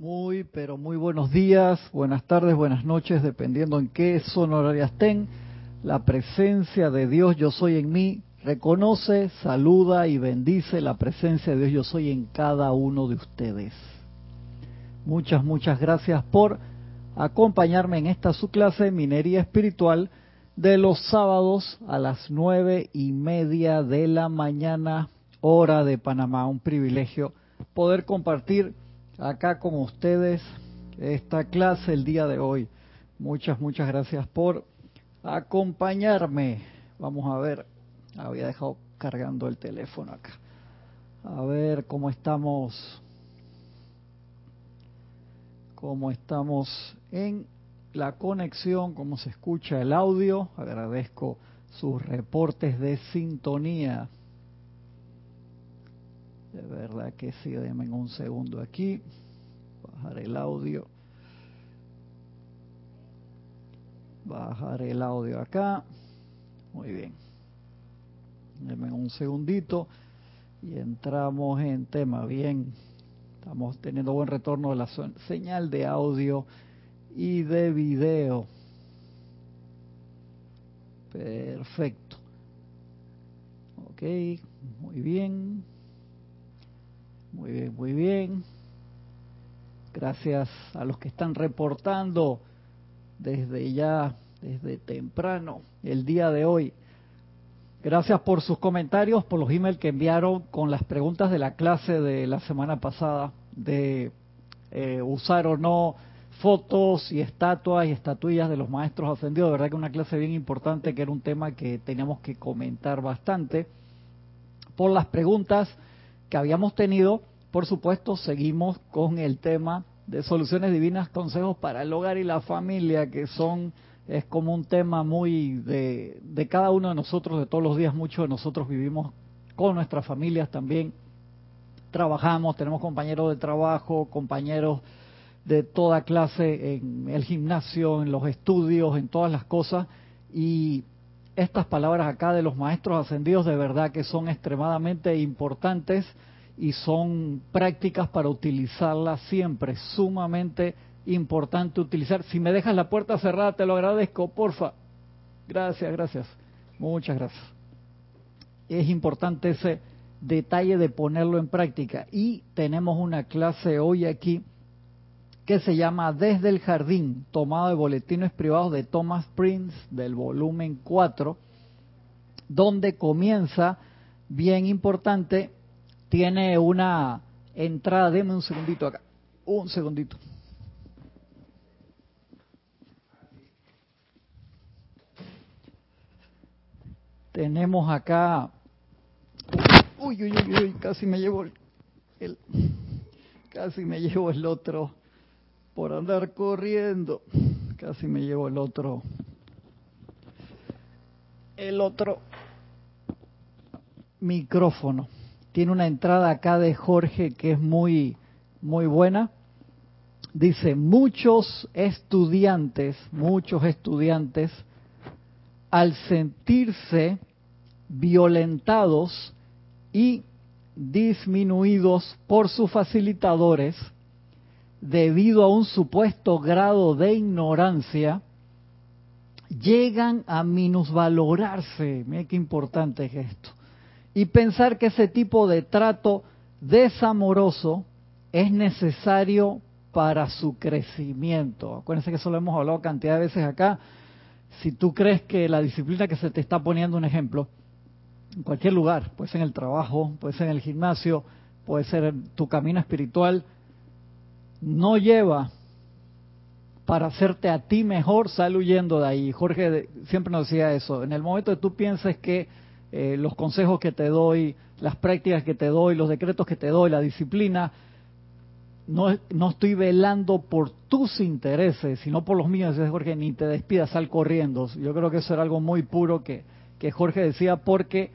Muy, pero muy buenos días, buenas tardes, buenas noches, dependiendo en qué zona horaria estén. La presencia de Dios Yo Soy en mí reconoce, saluda y bendice la presencia de Dios Yo Soy en cada uno de ustedes. Muchas, muchas gracias por acompañarme en esta su clase Minería Espiritual de los sábados a las nueve y media de la mañana, hora de Panamá. Un privilegio poder compartir acá con ustedes esta clase el día de hoy. Muchas, muchas gracias por acompañarme. Vamos a ver, había dejado cargando el teléfono acá. A ver cómo estamos, cómo estamos en la conexión, cómo se escucha el audio. Agradezco sus reportes de sintonía. De verdad que sí, denme un segundo aquí. Bajar el audio. Bajar el audio acá. Muy bien. Denme un segundito y entramos en tema. Bien, estamos teniendo buen retorno de la señal de audio y de video. Perfecto. Ok, muy bien. Muy bien, muy bien. Gracias a los que están reportando desde ya, desde temprano, el día de hoy. Gracias por sus comentarios, por los emails que enviaron con las preguntas de la clase de la semana pasada, de eh, usar o no fotos y estatuas y estatuillas de los maestros ascendidos. De verdad que una clase bien importante, que era un tema que teníamos que comentar bastante. Por las preguntas que habíamos tenido, por supuesto, seguimos con el tema de soluciones divinas, consejos para el hogar y la familia, que son es como un tema muy de, de cada uno de nosotros, de todos los días, muchos de nosotros vivimos con nuestras familias también, trabajamos, tenemos compañeros de trabajo, compañeros de toda clase en el gimnasio, en los estudios, en todas las cosas, y estas palabras acá de los maestros ascendidos de verdad que son extremadamente importantes y son prácticas para utilizarlas siempre, sumamente importante utilizar. Si me dejas la puerta cerrada, te lo agradezco, porfa. Gracias, gracias. Muchas gracias. Es importante ese detalle de ponerlo en práctica. Y tenemos una clase hoy aquí que se llama Desde el Jardín, tomado de boletines privados de Thomas Prince del volumen 4, donde comienza, bien importante, tiene una entrada, deme un segundito acá, un segundito. Tenemos acá, uy, uy, uy, uy, casi me llevo el, casi me llevo el otro por andar corriendo, casi me llevo el otro, el otro micrófono tiene una entrada acá de Jorge que es muy, muy buena. Dice, muchos estudiantes, muchos estudiantes, al sentirse violentados y disminuidos por sus facilitadores debido a un supuesto grado de ignorancia, llegan a minusvalorarse. Mira qué importante es esto y pensar que ese tipo de trato desamoroso es necesario para su crecimiento. Acuérdense que eso lo hemos hablado cantidad de veces acá. Si tú crees que la disciplina que se te está poniendo un ejemplo, en cualquier lugar, puede ser en el trabajo, puede ser en el gimnasio, puede ser en tu camino espiritual, no lleva para hacerte a ti mejor, sal huyendo de ahí. Jorge siempre nos decía eso. En el momento que tú pienses que eh, los consejos que te doy, las prácticas que te doy, los decretos que te doy, la disciplina, no, no estoy velando por tus intereses, sino por los míos. Dice Jorge, ni te despidas, sal corriendo. Yo creo que eso era algo muy puro que, que Jorge decía, porque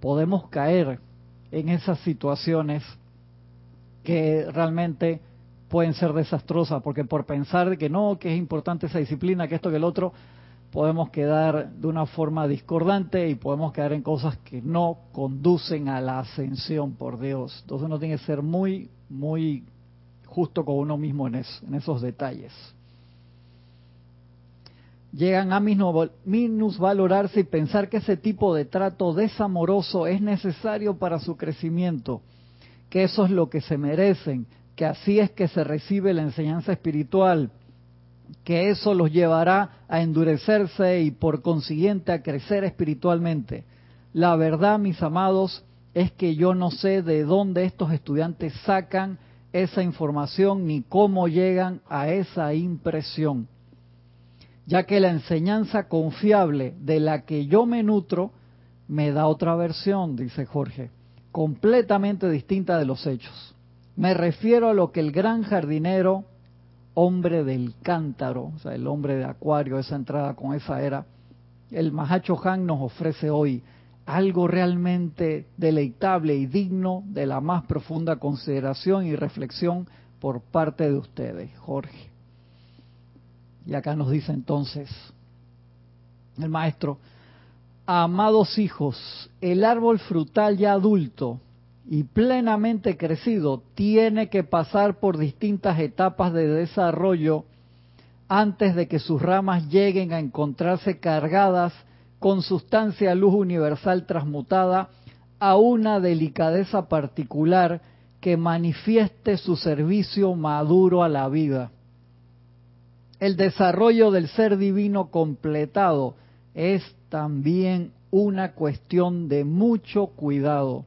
podemos caer en esas situaciones que realmente pueden ser desastrosas, porque por pensar que no, que es importante esa disciplina, que esto, que el otro, podemos quedar de una forma discordante y podemos quedar en cosas que no conducen a la ascensión por Dios. Entonces uno tiene que ser muy, muy justo con uno mismo en, esos detalles. Llegan a minusvalorarse y pensar que ese tipo de trato desamoroso es necesario para su crecimiento, que eso es lo que se merecen, que así es que se recibe la enseñanza espiritual, que eso los llevará a endurecerse y por consiguiente a crecer espiritualmente. La verdad, mis amados, es que yo no sé de dónde estos estudiantes sacan esa información ni cómo llegan a esa impresión, ya que la enseñanza confiable de la que yo me nutro me da otra versión, dice Jorge, completamente distinta de los hechos. Me refiero a lo que el gran jardinero hombre del cántaro, o sea, el hombre de acuario, esa entrada con esa era, el Mahacho Han nos ofrece hoy algo realmente deleitable y digno de la más profunda consideración y reflexión por parte de ustedes, Jorge. Y acá nos dice entonces el maestro, amados hijos, el árbol frutal ya adulto y plenamente crecido tiene que pasar por distintas etapas de desarrollo antes de que sus ramas lleguen a encontrarse cargadas con sustancia luz universal transmutada a una delicadeza particular que manifieste su servicio maduro a la vida. El desarrollo del ser divino completado es también una cuestión de mucho cuidado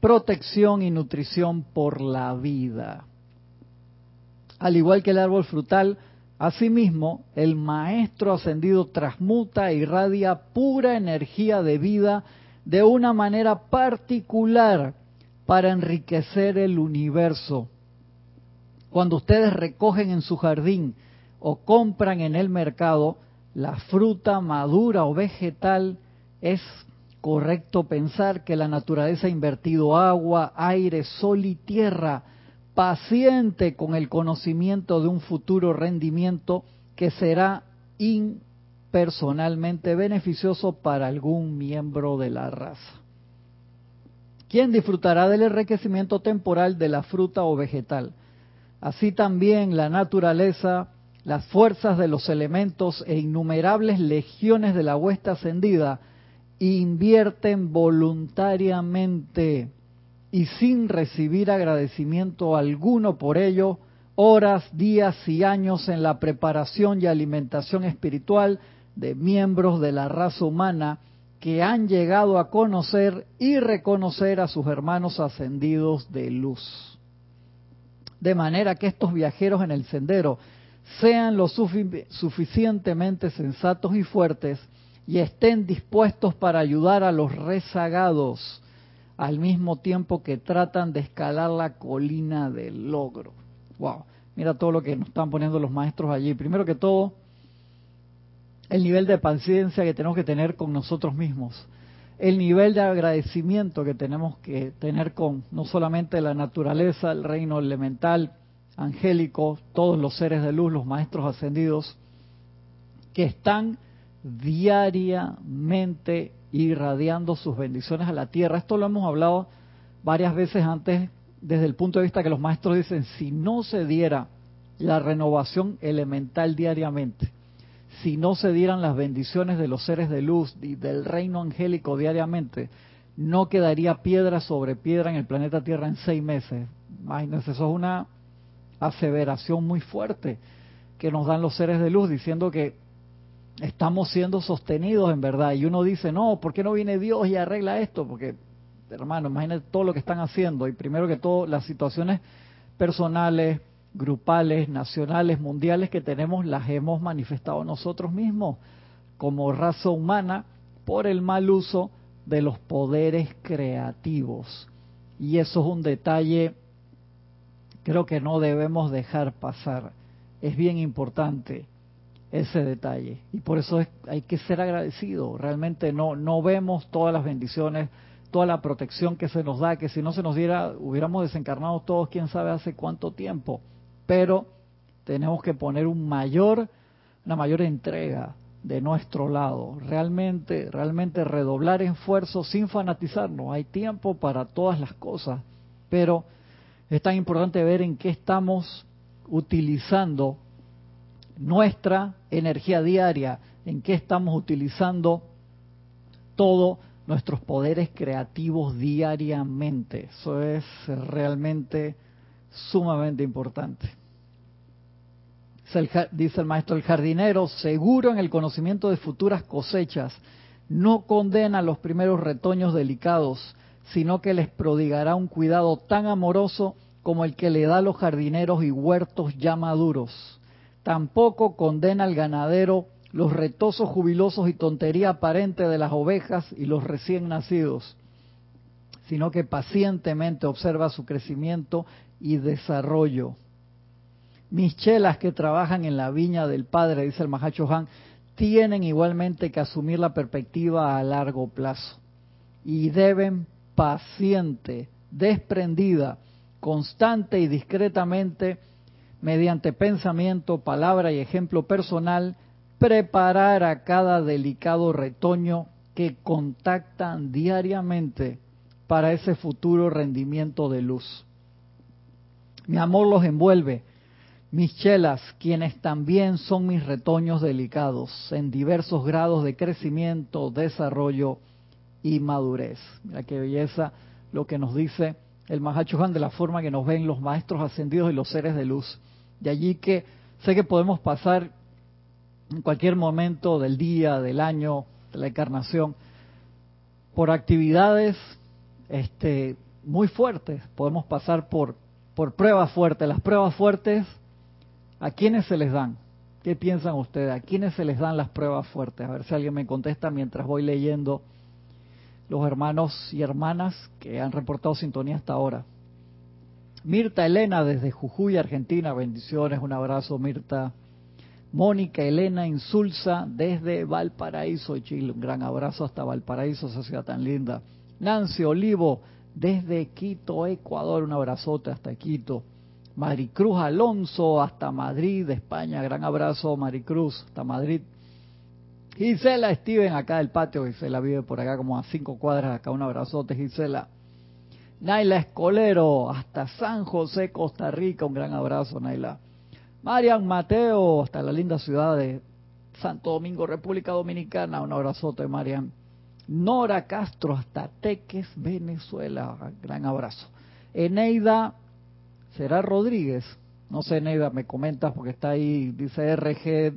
protección y nutrición por la vida. Al igual que el árbol frutal, asimismo, el Maestro ascendido transmuta e irradia pura energía de vida de una manera particular para enriquecer el universo. Cuando ustedes recogen en su jardín o compran en el mercado la fruta madura o vegetal, es correcto pensar que la naturaleza ha invertido agua, aire, sol y tierra, paciente con el conocimiento de un futuro rendimiento que será impersonalmente beneficioso para algún miembro de la raza. ¿Quién disfrutará del enriquecimiento temporal de la fruta o vegetal? Así también la naturaleza, las fuerzas de los elementos e innumerables legiones de la huesta ascendida invierten voluntariamente y sin recibir agradecimiento alguno por ello, horas, días y años en la preparación y alimentación espiritual de miembros de la raza humana que han llegado a conocer y reconocer a sus hermanos ascendidos de luz. De manera que estos viajeros en el sendero sean lo suficientemente sensatos y fuertes y estén dispuestos para ayudar a los rezagados al mismo tiempo que tratan de escalar la colina del logro. Wow, mira todo lo que nos están poniendo los maestros allí. Primero que todo, el nivel de paciencia que tenemos que tener con nosotros mismos, el nivel de agradecimiento que tenemos que tener con no solamente la naturaleza, el reino elemental, angélico, todos los seres de luz, los maestros ascendidos, que están diariamente irradiando sus bendiciones a la tierra. Esto lo hemos hablado varias veces antes desde el punto de vista que los maestros dicen, si no se diera la renovación elemental diariamente, si no se dieran las bendiciones de los seres de luz y del reino angélico diariamente, no quedaría piedra sobre piedra en el planeta Tierra en seis meses. Imagínense, eso es una aseveración muy fuerte que nos dan los seres de luz diciendo que estamos siendo sostenidos en verdad. Y uno dice, no, ¿por qué no viene Dios y arregla esto? Porque, hermano, imagínate todo lo que están haciendo. Y primero que todo, las situaciones personales, grupales, nacionales, mundiales que tenemos, las hemos manifestado nosotros mismos como raza humana por el mal uso de los poderes creativos. Y eso es un detalle, creo que no debemos dejar pasar. Es bien importante ese detalle. Y por eso hay que ser agradecido. Realmente no, no vemos todas las bendiciones, toda la protección que se nos da, que si no se nos diera, hubiéramos desencarnado todos, quién sabe hace cuánto tiempo. Pero tenemos que poner un mayor, una mayor entrega de nuestro lado. Realmente, realmente redoblar esfuerzos sin fanatizarnos. Hay tiempo para todas las cosas, pero Es tan importante ver en qué estamos utilizando nuestra energía diaria, en qué estamos utilizando todos nuestros poderes creativos diariamente. Eso es realmente sumamente importante. Dice el maestro, el jardinero, seguro en el conocimiento de futuras cosechas, no condena los primeros retoños delicados, sino que les prodigará un cuidado tan amoroso como el que le da a los jardineros y huertos ya maduros. Tampoco condena al ganadero los retosos jubilosos y tontería aparente de las ovejas y los recién nacidos, sino que pacientemente observa su crecimiento y desarrollo. Mis chelas que trabajan en la viña del Padre, dice el Mahacho Han, tienen igualmente que asumir la perspectiva a largo plazo y deben paciente, desprendida, constante y discretamente, mediante pensamiento, palabra y ejemplo personal, preparar a cada delicado retoño que contactan diariamente para ese futuro rendimiento de luz. Mi amor los envuelve, mis chelas, quienes también son mis retoños delicados, en diversos grados de crecimiento, desarrollo y madurez. Mira qué belleza lo que nos dice el Mahachohan de la forma que nos ven los maestros ascendidos y los seres de luz. De allí que sé que podemos pasar en cualquier momento del día, del año, de la encarnación, por actividades este, muy fuertes. Podemos pasar por, por pruebas fuertes. Las pruebas fuertes ¿A quiénes se les dan? ¿Qué piensan ustedes? ¿A quiénes se les dan las pruebas fuertes? A ver si alguien me contesta mientras voy leyendo los hermanos y hermanas que han reportado sintonía hasta ahora. Mirta Elena desde Jujuy, Argentina, bendiciones, un abrazo Mirta. Mónica Elena Insulza desde Valparaíso, Chile, un gran abrazo hasta Valparaíso, esa ciudad tan linda. Nancy Olivo desde Quito, Ecuador, un abrazote hasta Quito. Maricruz Alonso hasta Madrid, España. Gran abrazo, Maricruz, hasta Madrid. Gisela Steven, acá del patio. Gisela vive por acá como a cinco cuadras. Acá un abrazote, Gisela. Naila Escolero, hasta San José, Costa Rica. Un gran abrazo, Naila. Marian Mateo, hasta la linda ciudad de Santo Domingo, República Dominicana. Un abrazote, Marian. Nora Castro, hasta Teques, Venezuela. Gran abrazo. Eneida ¿Será Rodríguez? No sé, Neida, me comentas porque está ahí, dice RG,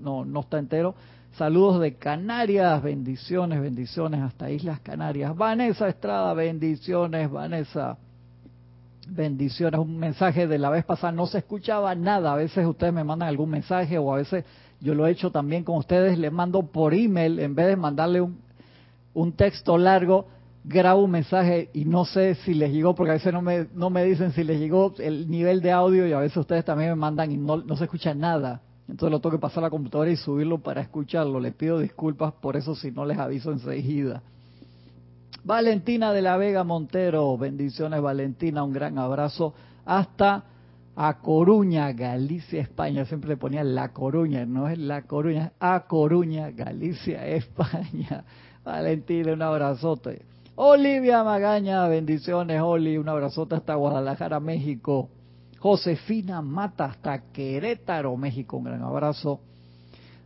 no, no está entero. Saludos de Canarias, bendiciones, bendiciones hasta Islas Canarias. Vanessa Estrada, bendiciones, Vanessa. Bendiciones, un mensaje de la vez pasada, no se escuchaba nada. A veces ustedes me mandan algún mensaje o a veces yo lo he hecho también con ustedes, les mando por email en vez de mandarle un, un texto largo grabo un mensaje y no sé si les llegó, porque a veces no me, no me dicen si les llegó el nivel de audio y a veces ustedes también me mandan y no, no se escucha nada. Entonces lo tengo que pasar a la computadora y subirlo para escucharlo. Les pido disculpas por eso si no les aviso enseguida. Valentina de la Vega Montero, bendiciones Valentina, un gran abrazo hasta a Coruña, Galicia, España. Siempre le ponía La Coruña, no es La Coruña, a Coruña, Galicia, España. Valentina, un abrazote. Olivia Magaña, bendiciones, Oli, un abrazote hasta Guadalajara, México. Josefina Mata hasta Querétaro, México, un gran abrazo.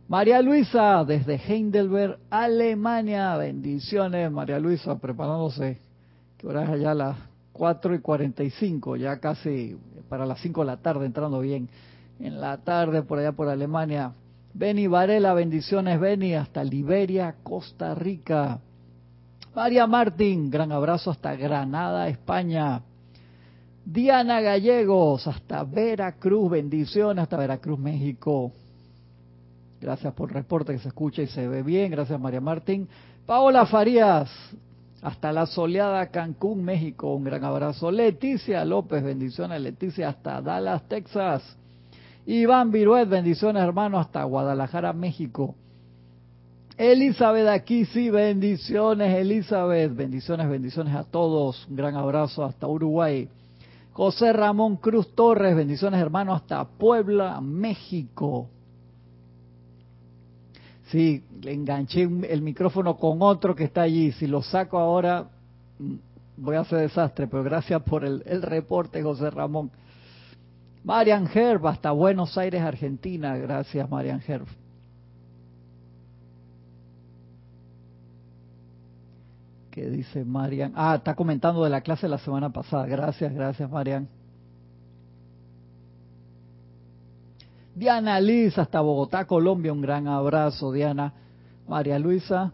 María Luisa desde Heidelberg, Alemania, bendiciones, María Luisa, preparándose, que ahora es allá las 4 y 45, ya casi para las 5 de la tarde, entrando bien en la tarde por allá por Alemania. Beni Varela, bendiciones, Beni, hasta Liberia, Costa Rica. María Martín, gran abrazo hasta Granada, España. Diana Gallegos, hasta Veracruz, bendiciones hasta Veracruz, México. Gracias por el reporte que se escucha y se ve bien. Gracias, María Martín. Paola Farías, hasta la soleada Cancún, México. Un gran abrazo. Leticia López, bendiciones, Leticia, hasta Dallas, Texas. Iván Viruet, bendiciones, hermano, hasta Guadalajara, México. Elizabeth aquí sí, bendiciones Elizabeth, bendiciones, bendiciones a todos, un gran abrazo hasta Uruguay. José Ramón Cruz Torres, bendiciones hermano hasta Puebla, México. Sí, le enganché el micrófono con otro que está allí, si lo saco ahora voy a hacer desastre, pero gracias por el, el reporte, José Ramón. Marian Herb, hasta Buenos Aires, Argentina. Gracias, Marian Herb. ¿Qué dice Marian? Ah, está comentando de la clase de la semana pasada. Gracias, gracias, Marian. Diana Liz, hasta Bogotá, Colombia. Un gran abrazo, Diana. María Luisa.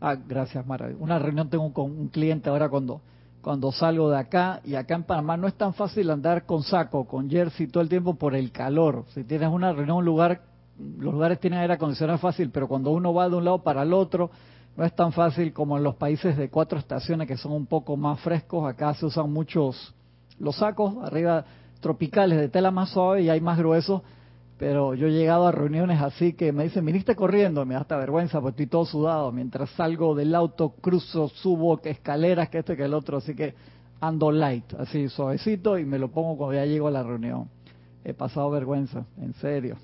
Ah, gracias, María. Una reunión tengo con un cliente ahora cuando cuando salgo de acá y acá en Panamá no es tan fácil andar con saco, con jersey todo el tiempo por el calor. Si tienes una reunión, un lugar, los lugares tienen aire acondicionado fácil, pero cuando uno va de un lado para el otro, no es tan fácil como en los países de cuatro estaciones que son un poco más frescos. Acá se usan muchos los sacos arriba tropicales de tela más suave y hay más gruesos pero yo he llegado a reuniones así que me dicen, viniste corriendo, me da hasta vergüenza porque estoy todo sudado. Mientras salgo del auto, cruzo, subo escaleras, que este, que el otro, así que ando light, así suavecito y me lo pongo cuando ya llego a la reunión. He pasado vergüenza, en serio.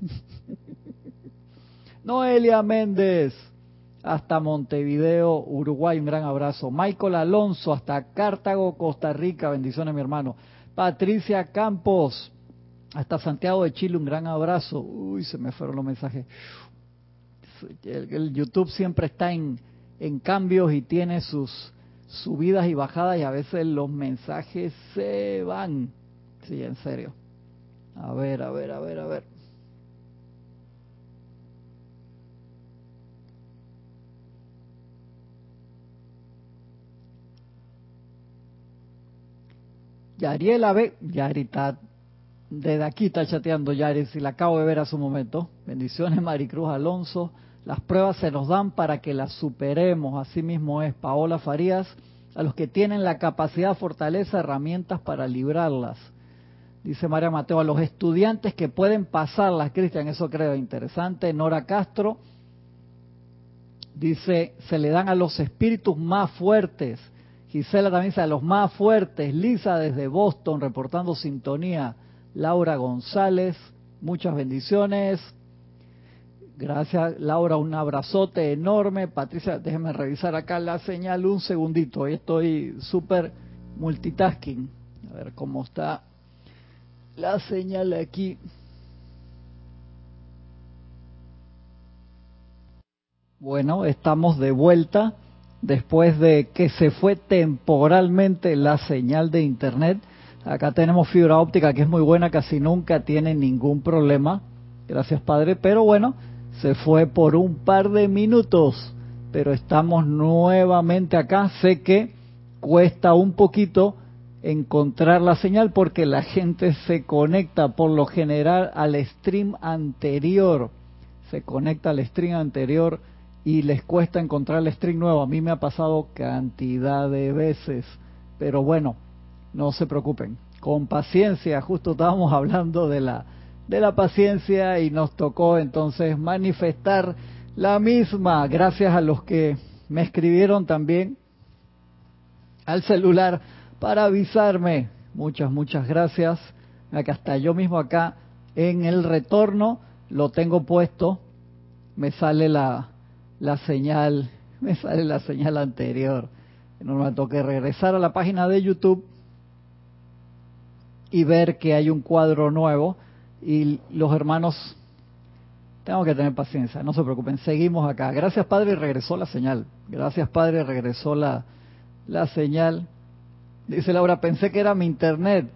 Noelia Méndez, hasta Montevideo, Uruguay, un gran abrazo. Michael Alonso, hasta Cartago, Costa Rica, bendiciones mi hermano. Patricia Campos, hasta Santiago de Chile, un gran abrazo. Uy, se me fueron los mensajes. El, YouTube siempre está en, en cambios y tiene sus subidas y bajadas y a veces los mensajes se van. Sí, en serio. A ver, a ver, a ver, a ver. Yariela B. Yarita desde aquí está chateando Yaris y la acabo de ver hace un momento. Bendiciones Maricruz Alonso. Las pruebas se nos dan para que las superemos. Así mismo es Paola Farías. A los que tienen la capacidad, fortaleza, herramientas para librarlas. Dice María Mateo, a los estudiantes que pueden pasarlas, Cristian, eso creo interesante. Nora Castro dice, se le dan a los espíritus más fuertes. Gisela también dice, a los más fuertes. Lisa desde Boston, reportando sintonía. Laura González, muchas bendiciones. Gracias, Laura, un abrazote enorme. Patricia, déjeme revisar acá la señal un segundito. Estoy súper multitasking. A ver cómo está la señal aquí. Bueno, estamos de vuelta después de que se fue temporalmente la señal de internet Acá tenemos fibra óptica que es muy buena, casi nunca tiene ningún problema. Gracias Padre, pero bueno, se fue por un par de minutos, pero estamos nuevamente acá. Sé que cuesta un poquito encontrar la señal porque la gente se conecta por lo general al stream anterior. Se conecta al stream anterior y les cuesta encontrar el stream nuevo. A mí me ha pasado cantidad de veces. Pero bueno, no se preocupen, con paciencia, justo estábamos hablando de la, de la paciencia y nos tocó entonces manifestar la misma, gracias a los que me escribieron también al celular para avisarme. Muchas, muchas gracias. Acá está yo mismo acá en el retorno, lo tengo puesto, me sale la, la señal, me sale la señal anterior. No me toque regresar a la página de YouTube y ver que hay un cuadro nuevo y los hermanos tengo que tener paciencia, no se preocupen, seguimos acá. Gracias Padre, regresó la señal. Gracias Padre, regresó la, la señal. Dice Laura, pensé que era mi internet.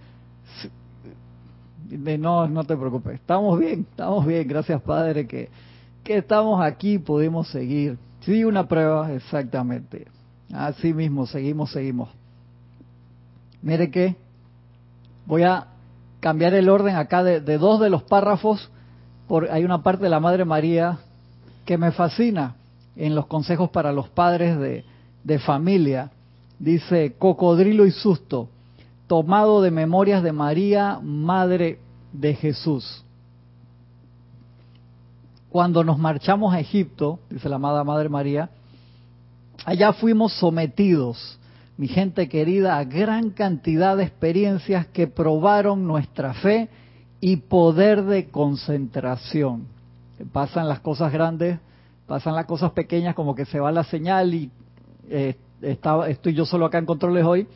No, no te preocupes, estamos bien, estamos bien, gracias Padre que, que estamos aquí, pudimos seguir. Sí, una prueba, exactamente. Así mismo, seguimos, seguimos. Mire que Voy a cambiar el orden acá de, dos de los párrafos. Por, hay una parte de la Madre María que me fascina en los consejos para los padres de familia. Dice, cocodrilo y susto, tomado de memorias de María, Madre de Jesús. Cuando nos marchamos a Egipto, dice la amada Madre María, allá fuimos sometidos mi gente querida, a gran cantidad de experiencias que probaron nuestra fe y poder de concentración. Pasan las cosas grandes, pasan las cosas pequeñas como que se va la señal y eh, estaba, estoy yo solo acá en controles hoy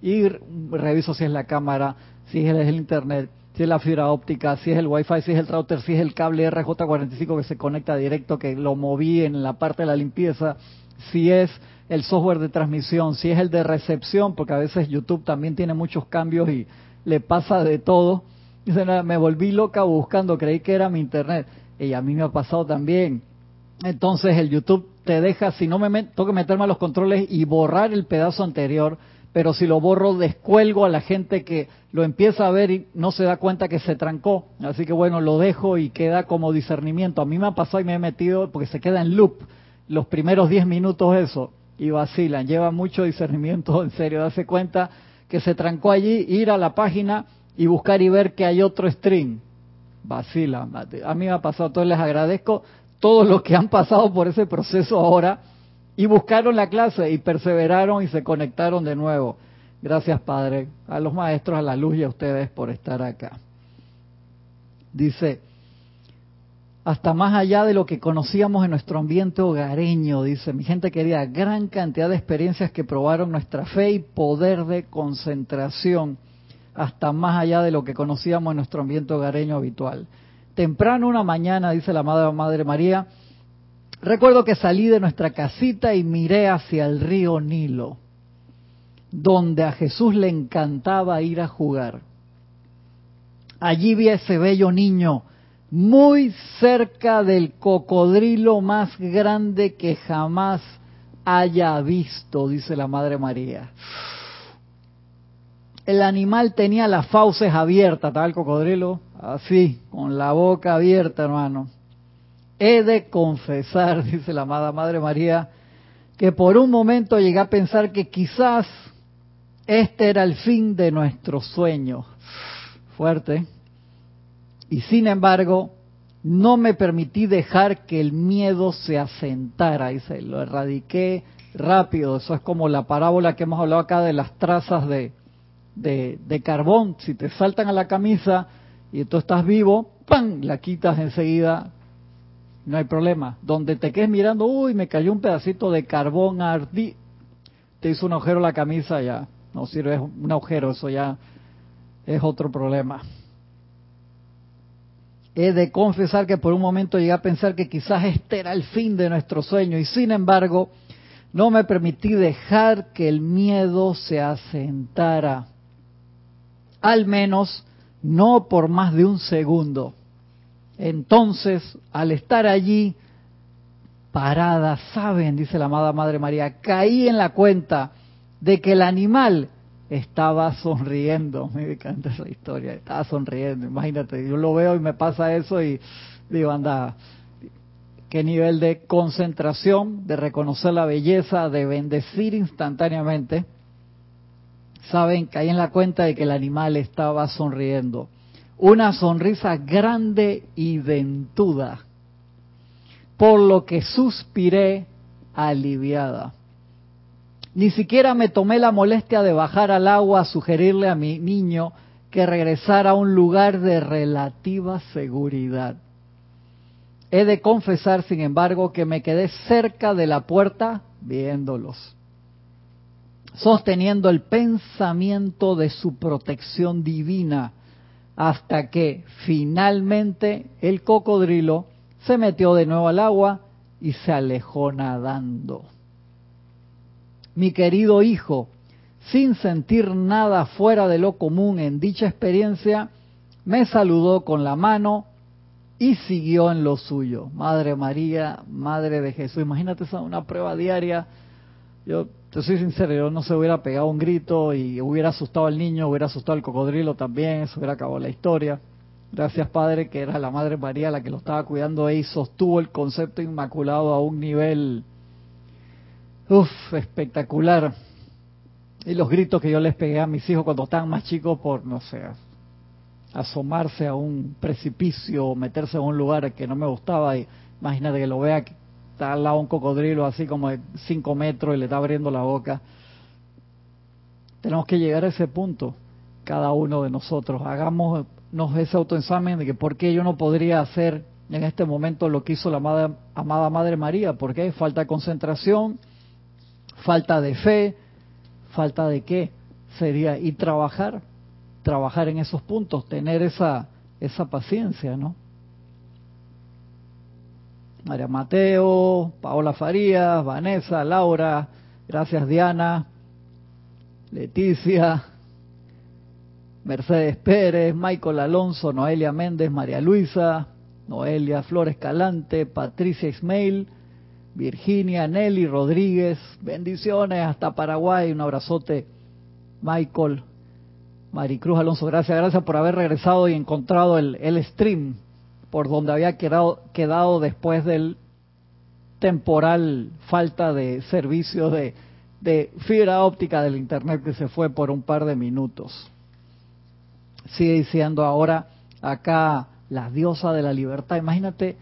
y reviso si es la cámara, si es el internet, si es la fibra óptica, si es el wifi, si es el router, si es el cable RJ45 que se conecta directo, que lo moví en la parte de la limpieza, si es el software de transmisión, si es el de recepción, porque a veces YouTube también tiene muchos cambios y le pasa de todo. Dice, me volví loca buscando, creí que era mi internet. Y a mí me ha pasado también. Entonces el YouTube te deja, si no me tengo que meterme a los controles y borrar el pedazo anterior, pero si lo borro descuelgo a la gente que lo empieza a ver y no se da cuenta que se trancó. Así que bueno, lo dejo y queda como discernimiento. A mí me ha pasado y me he metido porque se queda en loop los primeros 10 minutos eso y vacilan. Lleva mucho discernimiento, en serio, darse cuenta que se trancó allí, ir a la página y buscar y ver que hay otro stream. Vacila. A mí me ha pasado, entonces les agradezco todos los que han pasado por ese proceso ahora y buscaron la clase y perseveraron y se conectaron de nuevo. Gracias, Padre, a los maestros, a la luz y a ustedes por estar acá. Dice, hasta más allá de lo que conocíamos en nuestro ambiente hogareño, dice mi gente querida, gran cantidad de experiencias que probaron nuestra fe y poder de concentración, hasta más allá de lo que conocíamos en nuestro ambiente hogareño habitual. Temprano una mañana, dice la Madre, Madre María, recuerdo que salí de nuestra casita y miré hacia el río Nilo, donde a Jesús le encantaba ir a jugar. Allí vi a ese bello niño, muy cerca del cocodrilo más grande que jamás haya visto, dice la Madre María. El animal tenía las fauces abiertas, estaba el cocodrilo así, con la boca abierta, hermano. He de confesar, dice la amada Madre María, que por un momento llegué a pensar que quizás este era el fin de nuestro sueño. Fuerte. Y sin embargo, no me permití dejar que el miedo se asentara, dice, lo erradiqué rápido. Eso es como la parábola que hemos hablado acá de las trazas de, de, carbón. Si te saltan a la camisa y tú estás vivo, ¡pam! La quitas enseguida, no hay problema. Donde te quedes mirando, uy, me cayó un pedacito de carbón ardí, te hizo un agujero la camisa, ya no sirve un agujero, eso ya es otro problema. He de confesar que por un momento llegué a pensar que quizás este era el fin de nuestro sueño y sin embargo no me permití dejar que el miedo se asentara, al menos no por más de un segundo. Entonces, al estar allí parada, saben, dice la amada Madre María, caí en la cuenta de que el animal estaba sonriendo. Me encanta esa historia, estaba sonriendo. Imagínate, yo lo veo y me pasa eso y digo, anda, qué nivel de concentración, de reconocer la belleza, de bendecir instantáneamente. Saben, caí en la cuenta de que el animal estaba sonriendo. Una sonrisa grande y dentuda, por lo que suspiré aliviada. Ni siquiera me tomé la molestia de bajar al agua a sugerirle a mi niño que regresara a un lugar de relativa seguridad. He de confesar, sin embargo, que me quedé cerca de la puerta viéndolos, sosteniendo el pensamiento de su protección divina, hasta que finalmente el cocodrilo se metió de nuevo al agua y se alejó nadando mi querido hijo, sin sentir nada fuera de lo común en dicha experiencia, me saludó con la mano y siguió en lo suyo. Madre María, Madre de Jesús. Imagínate esa una prueba diaria. Yo te soy sincero, yo no se hubiera pegado un grito y hubiera asustado al niño, hubiera asustado al cocodrilo también, eso hubiera acabado la historia. Gracias Padre, que era la Madre María la que lo estaba cuidando y sostuvo el concepto inmaculado a un nivel Uf, espectacular. Y los gritos que yo les pegué a mis hijos cuando estaban más chicos por, no sé, asomarse a un precipicio o meterse en un lugar que no me gustaba. Y imagínate que lo vea está al lado un cocodrilo así como de 5 metros y le está abriendo la boca. Tenemos que llegar a ese punto, cada uno de nosotros. Hagámonos ese autoexamen de que por qué yo no podría hacer en este momento lo que hizo la amada, amada Madre María. ¿Por qué? Falta concentración falta de fe, falta de qué sería y trabajar, trabajar en esos puntos, tener esa esa paciencia, ¿no? María Mateo, Paola Farías, Vanessa, Laura, gracias Diana, Leticia, Mercedes Pérez, Michael Alonso, Noelia Méndez, María Luisa, Noelia Flores Calante, Patricia Ismail, Virginia, Nelly Rodríguez, bendiciones hasta Paraguay, un abrazote, Michael, Maricruz Alonso, gracias, gracias por haber regresado y encontrado el, el stream por donde había quedado, quedado después del temporal falta de servicio de, fibra óptica del Internet que se fue por un par de minutos. Sigue diciendo ahora acá la diosa de la libertad. Imagínate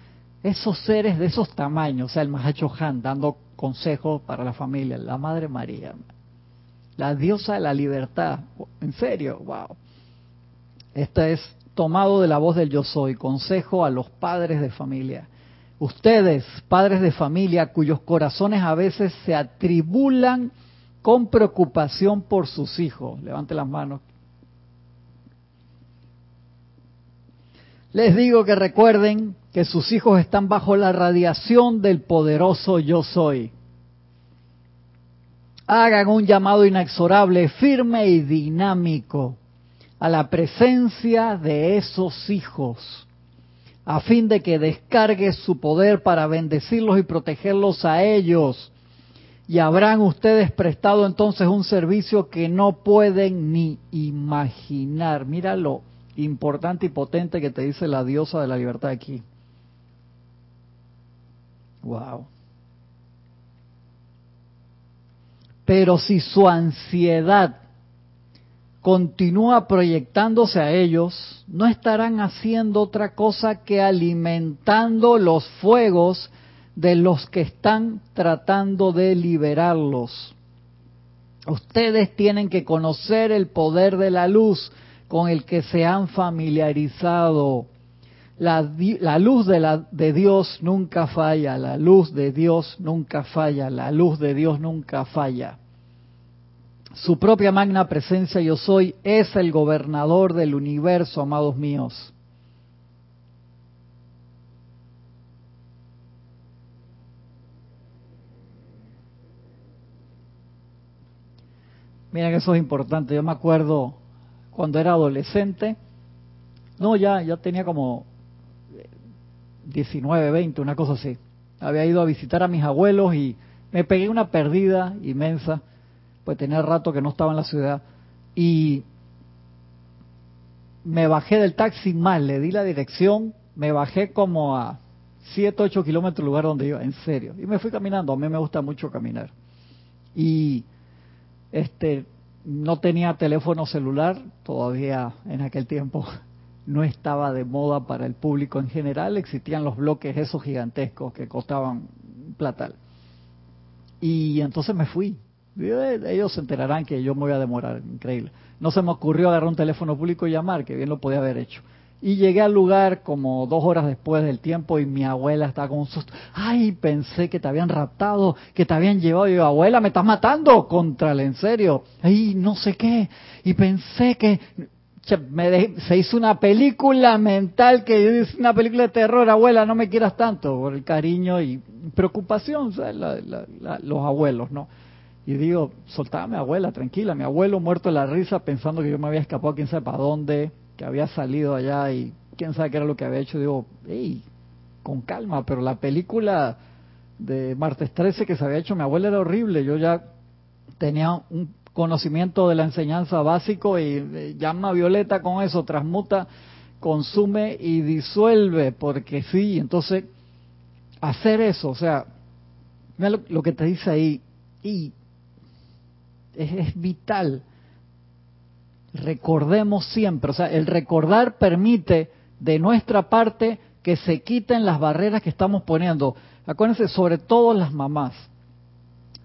esos seres de esos tamaños, o sea, el Mahacho Han dando consejos para la familia, la Madre María, la diosa de la libertad. En serio, wow. Esta es tomado de la voz del yo soy, consejo a los padres de familia. Ustedes, padres de familia, cuyos corazones a veces se atribulan con preocupación por sus hijos. Levante las manos. Les digo que recuerden que sus hijos están bajo la radiación del poderoso yo soy. Hagan un llamado inexorable, firme y dinámico a la presencia de esos hijos, a fin de que descargue su poder para bendecirlos y protegerlos a ellos. Y habrán ustedes prestado entonces un servicio que no pueden ni imaginar. Mira lo importante y potente que te dice la diosa de la libertad aquí. Wow. Pero si su ansiedad continúa proyectándose a ellos, no estarán haciendo otra cosa que alimentando los fuegos de los que están tratando de liberarlos. Ustedes tienen que conocer el poder de la luz con el que se han familiarizado. La, luz de Dios nunca falla, la luz de Dios nunca falla, la luz de Dios nunca falla. Su propia magna presencia yo soy es el gobernador del universo, amados míos. Miren, eso es importante. Yo me acuerdo cuando era adolescente, no, ya, ya tenía como 19, 20, una cosa así. Había ido a visitar a mis abuelos y me pegué una perdida inmensa pues tenía rato que no estaba en la ciudad, y me bajé del taxi mal, le di la dirección, me bajé como a 7, 8 kilómetros del lugar donde iba, en serio, y me fui caminando, a mí me gusta mucho caminar. Y este no tenía teléfono celular, todavía en aquel tiempo no estaba de moda para el público en general, existían los bloques esos gigantescos que costaban platal. Y entonces me fui, ellos se enterarán que yo me voy a demorar, increíble. No se me ocurrió agarrar un teléfono público y llamar, que bien lo podía haber hecho. Y llegué al lugar como dos horas después del tiempo y mi abuela estaba con un susto. Ay, pensé que te habían raptado, que te habían llevado. Y yo, abuela, me estás matando contra el en serio. Ay, no sé qué. Y pensé que me se hizo una película mental que hice una película de terror, abuela, no me quieras tanto, por el cariño y preocupación, los abuelos, ¿no? Y digo, soltaba a mi abuela, tranquila, mi abuelo muerto de la risa pensando que yo me había escapado quién sabe para dónde, que había salido allá y quién sabe qué era lo que había hecho. Digo, hey, con calma, pero la película de martes 13 que se había hecho mi abuela era horrible. Yo ya tenía un conocimiento de la enseñanza básico y eh, llama a Violeta con eso, transmuta, consume y disuelve, porque sí, entonces hacer eso, o sea, mira lo, lo que te dice ahí, y es, vital. Recordemos siempre, o sea, el recordar permite de nuestra parte que se quiten las barreras que estamos poniendo. Acuérdense, sobre todo las mamás,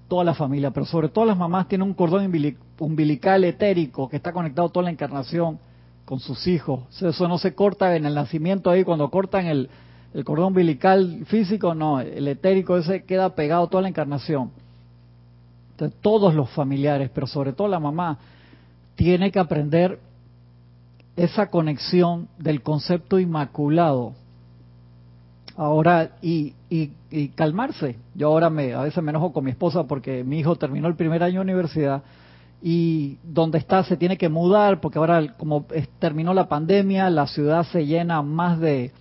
toda la familia, pero sobre todo las mamás tienen un cordón umbilical etérico que está conectado toda la encarnación con sus hijos. Eso no se corta en el nacimiento ahí, cuando cortan el, el cordón umbilical físico, no, el etérico ese queda pegado toda la encarnación. Todos los familiares, pero sobre todo la mamá, tiene que aprender esa conexión del concepto inmaculado. Ahora, y, y, calmarse. Yo ahora me, a veces me enojo con mi esposa porque mi hijo terminó el primer año de universidad y donde está se tiene que mudar porque ahora como terminó la pandemia, la ciudad se llena más de,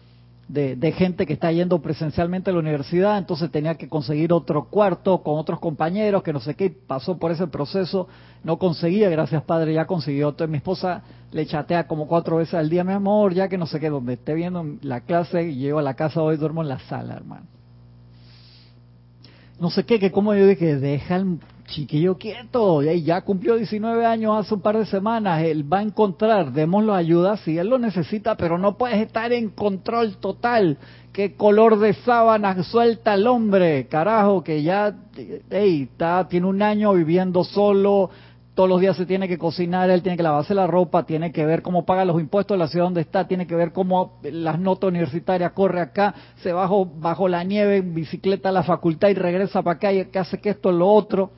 de, gente que está yendo presencialmente a la universidad, entonces tenía que conseguir otro cuarto con otros compañeros, que no sé qué, pasó por ese proceso, no conseguía, gracias padre, ya consiguió. Entonces mi esposa le chatea como cuatro veces al día, mi amor, ya que no sé qué, donde esté viendo la clase, llego a la casa hoy, duermo en la sala, hermano. No sé qué, que como yo dije, deja el chiquillo quieto, y ya cumplió 19 años hace un par de semanas, él va a encontrar, démoslo ayuda si él lo necesita, pero no puedes estar en control total. ¿Qué color de sábana suelta el hombre? Carajo, que ya hey, está, tiene un año viviendo solo, todos los días se tiene que cocinar, él tiene que lavarse la ropa, tiene que ver cómo paga los impuestos de la ciudad donde está, tiene que ver cómo las notas universitarias corre acá, se bajó bajo la nieve en bicicleta a la facultad y regresa para acá y que hace que esto lo otro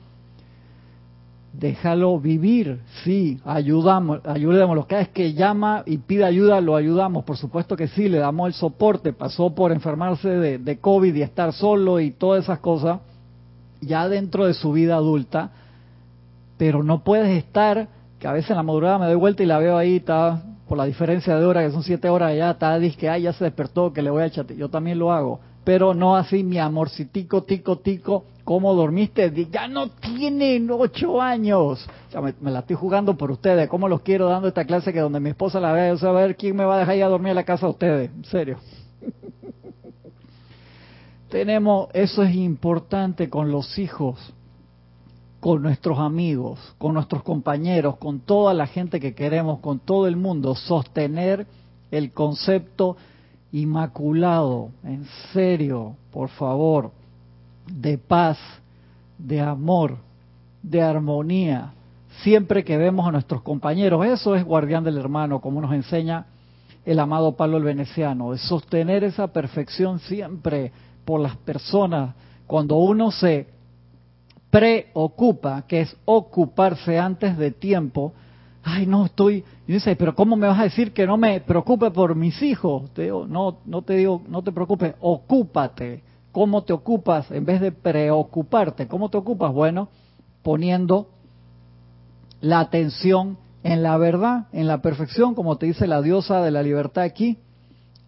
déjalo vivir, sí, ayudamos, ayudémoslo. Cada vez que llama y pide ayuda, lo ayudamos, por supuesto que sí, le damos el soporte. Pasó por enfermarse de, COVID y estar solo y todas esas cosas, ya dentro de su vida adulta, pero no puedes estar, que a veces en la madrugada me doy vuelta y la veo ahí, está por la diferencia de hora, que son siete horas allá, está, dice que, ay, ya se despertó, que le voy a echar. Yo también lo hago, pero no así, mi amorcitico, tico, tico, ¿Cómo dormiste? Ya no tienen ocho años. Ya me, la estoy jugando por ustedes. ¿Cómo los quiero dando esta clase que donde mi esposa la vea? Yo a ver quién me va a dejar ir a dormir a la casa de ustedes. En serio. Tenemos, eso es importante con los hijos, con nuestros amigos, con nuestros compañeros, con toda la gente que queremos, con todo el mundo, sostener el concepto inmaculado. En serio, por favor de paz, de amor, de armonía, siempre que vemos a nuestros compañeros. Eso es guardián del hermano, como nos enseña el amado Pablo el Veneciano, de sostener esa perfección siempre por las personas. Cuando uno se preocupa, que es ocuparse antes de tiempo, ay, no estoy, y dice, pero ¿cómo me vas a decir que no me preocupe por mis hijos? Te digo, no, no te digo, no te preocupes, ocúpate ¿Cómo te ocupas en vez de preocuparte? ¿Cómo te ocupas? Bueno, poniendo la atención en la verdad, en la perfección, como te dice la diosa de la libertad aquí.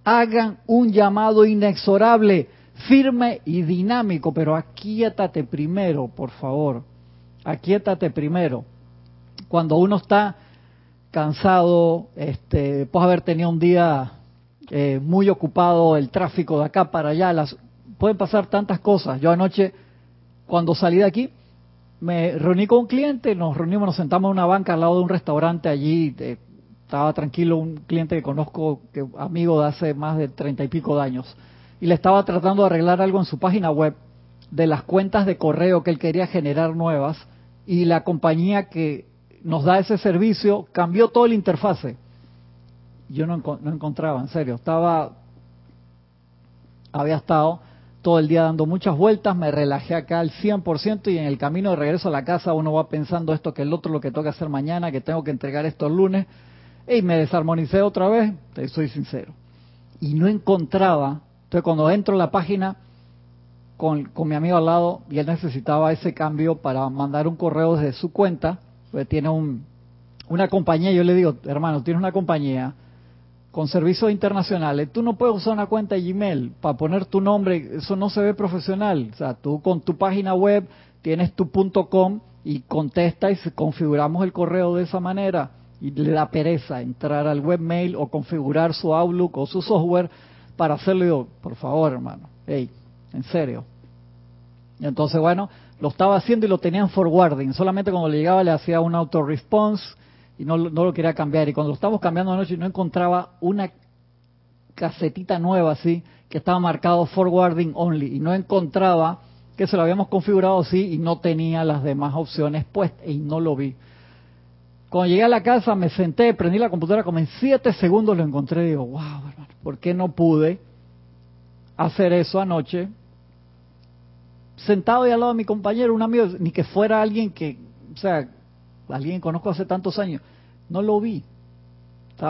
Hagan un llamado inexorable, firme y dinámico, pero aquíétate primero, por favor. Aquíétate primero. Cuando uno está cansado, este, haber tenido un día eh, muy ocupado, el tráfico de acá para allá, las pueden pasar tantas cosas. Yo anoche, cuando salí de aquí, me reuní con un cliente, nos reunimos, nos sentamos en una banca al lado de un restaurante allí, estaba tranquilo, un cliente que conozco, que amigo de hace más de treinta y pico de años, y le estaba tratando de arreglar algo en su página web de las cuentas de correo que él quería generar nuevas, y la compañía que nos da ese servicio cambió todo el interfase. Yo no, no encontraba, en serio, estaba, había estado todo el día dando muchas vueltas, me relajé acá al 100% y en el camino de regreso a la casa uno va pensando esto que el otro, lo que toca hacer mañana, que tengo que entregar esto el lunes, y me desarmonicé otra vez, te soy sincero. Y no encontraba, entonces cuando entro a la página con, mi amigo al lado y él necesitaba ese cambio para mandar un correo desde su cuenta, pues tiene un, una compañía, yo le digo, hermano, tienes una compañía, con servicios internacionales, tú no puedes usar una cuenta de Gmail para poner tu nombre, eso no se ve profesional. O sea, tú con tu página web tienes tu .com y contesta y configuramos el correo de esa manera y le da pereza entrar al webmail o configurar su Outlook o su software para hacerlo. por favor, hermano, hey, en serio. Y entonces, bueno, lo estaba haciendo y lo tenía en forwarding. Solamente cuando le llegaba le hacía un auto-response y no, no lo quería cambiar. Y cuando lo estábamos cambiando anoche no encontraba una casetita nueva así que estaba marcado forwarding only y no encontraba que se lo habíamos configurado así y no tenía las demás opciones puestas y no lo vi. Cuando llegué a la casa me senté, prendí la computadora, como en siete segundos lo encontré y digo, wow, hermano, ¿por qué no pude hacer eso anoche? sentado ahí al lado de mi compañero, un amigo, ni que fuera alguien que, o sea, alguien conozco hace tantos años, no lo vi.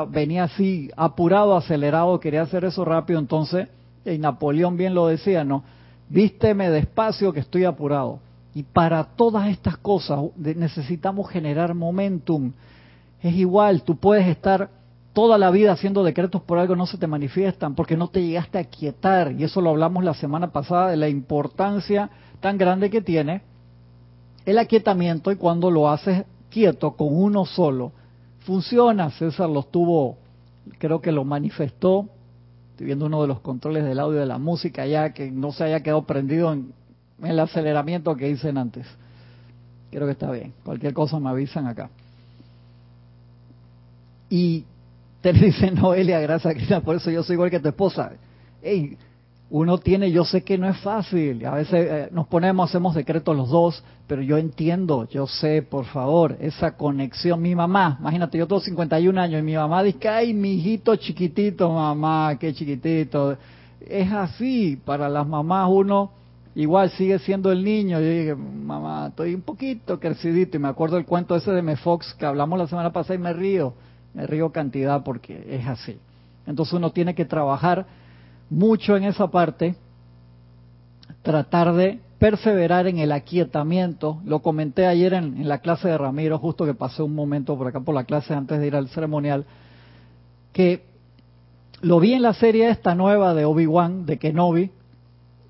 venía así, apurado, acelerado, quería hacer eso rápido, entonces, y Napoleón bien lo decía, ¿no? Vísteme despacio que estoy apurado. Y para todas estas cosas necesitamos generar momentum. Es igual, tú puedes estar toda la vida haciendo decretos por algo no se te manifiestan, porque no te llegaste a quietar. Y eso lo hablamos la semana pasada de la importancia tan grande que tiene el aquietamiento y cuando lo haces quieto con uno solo, funciona. César lo tuvo, creo que lo manifestó. Estoy viendo uno de los controles del audio de la música ya que no se haya quedado prendido en, el aceleramiento que dicen antes. Creo que está bien. Cualquier cosa me avisan acá. Y te dice Noelia, gracias Cristina, por eso yo soy igual que tu esposa. Ey, uno tiene, yo sé que no es fácil, a veces eh, nos ponemos, hacemos decretos los dos, pero yo entiendo, yo sé, por favor, esa conexión. Mi mamá, imagínate, yo tengo 51 años y mi mamá dice, ay, mi hijito chiquitito, mamá, qué chiquitito. Es así, para las mamás uno igual sigue siendo el niño. Yo dije, mamá, estoy un poquito crecidito y me acuerdo el cuento ese de Mefox que hablamos la semana pasada y me río me río cantidad porque es así. Entonces uno tiene que trabajar mucho en esa parte, tratar de perseverar en el aquietamiento. Lo comenté ayer en, la clase de Ramiro, justo que pasé un momento por acá por la clase antes de ir al ceremonial, que lo vi en la serie esta nueva de Obi-Wan, de Kenobi,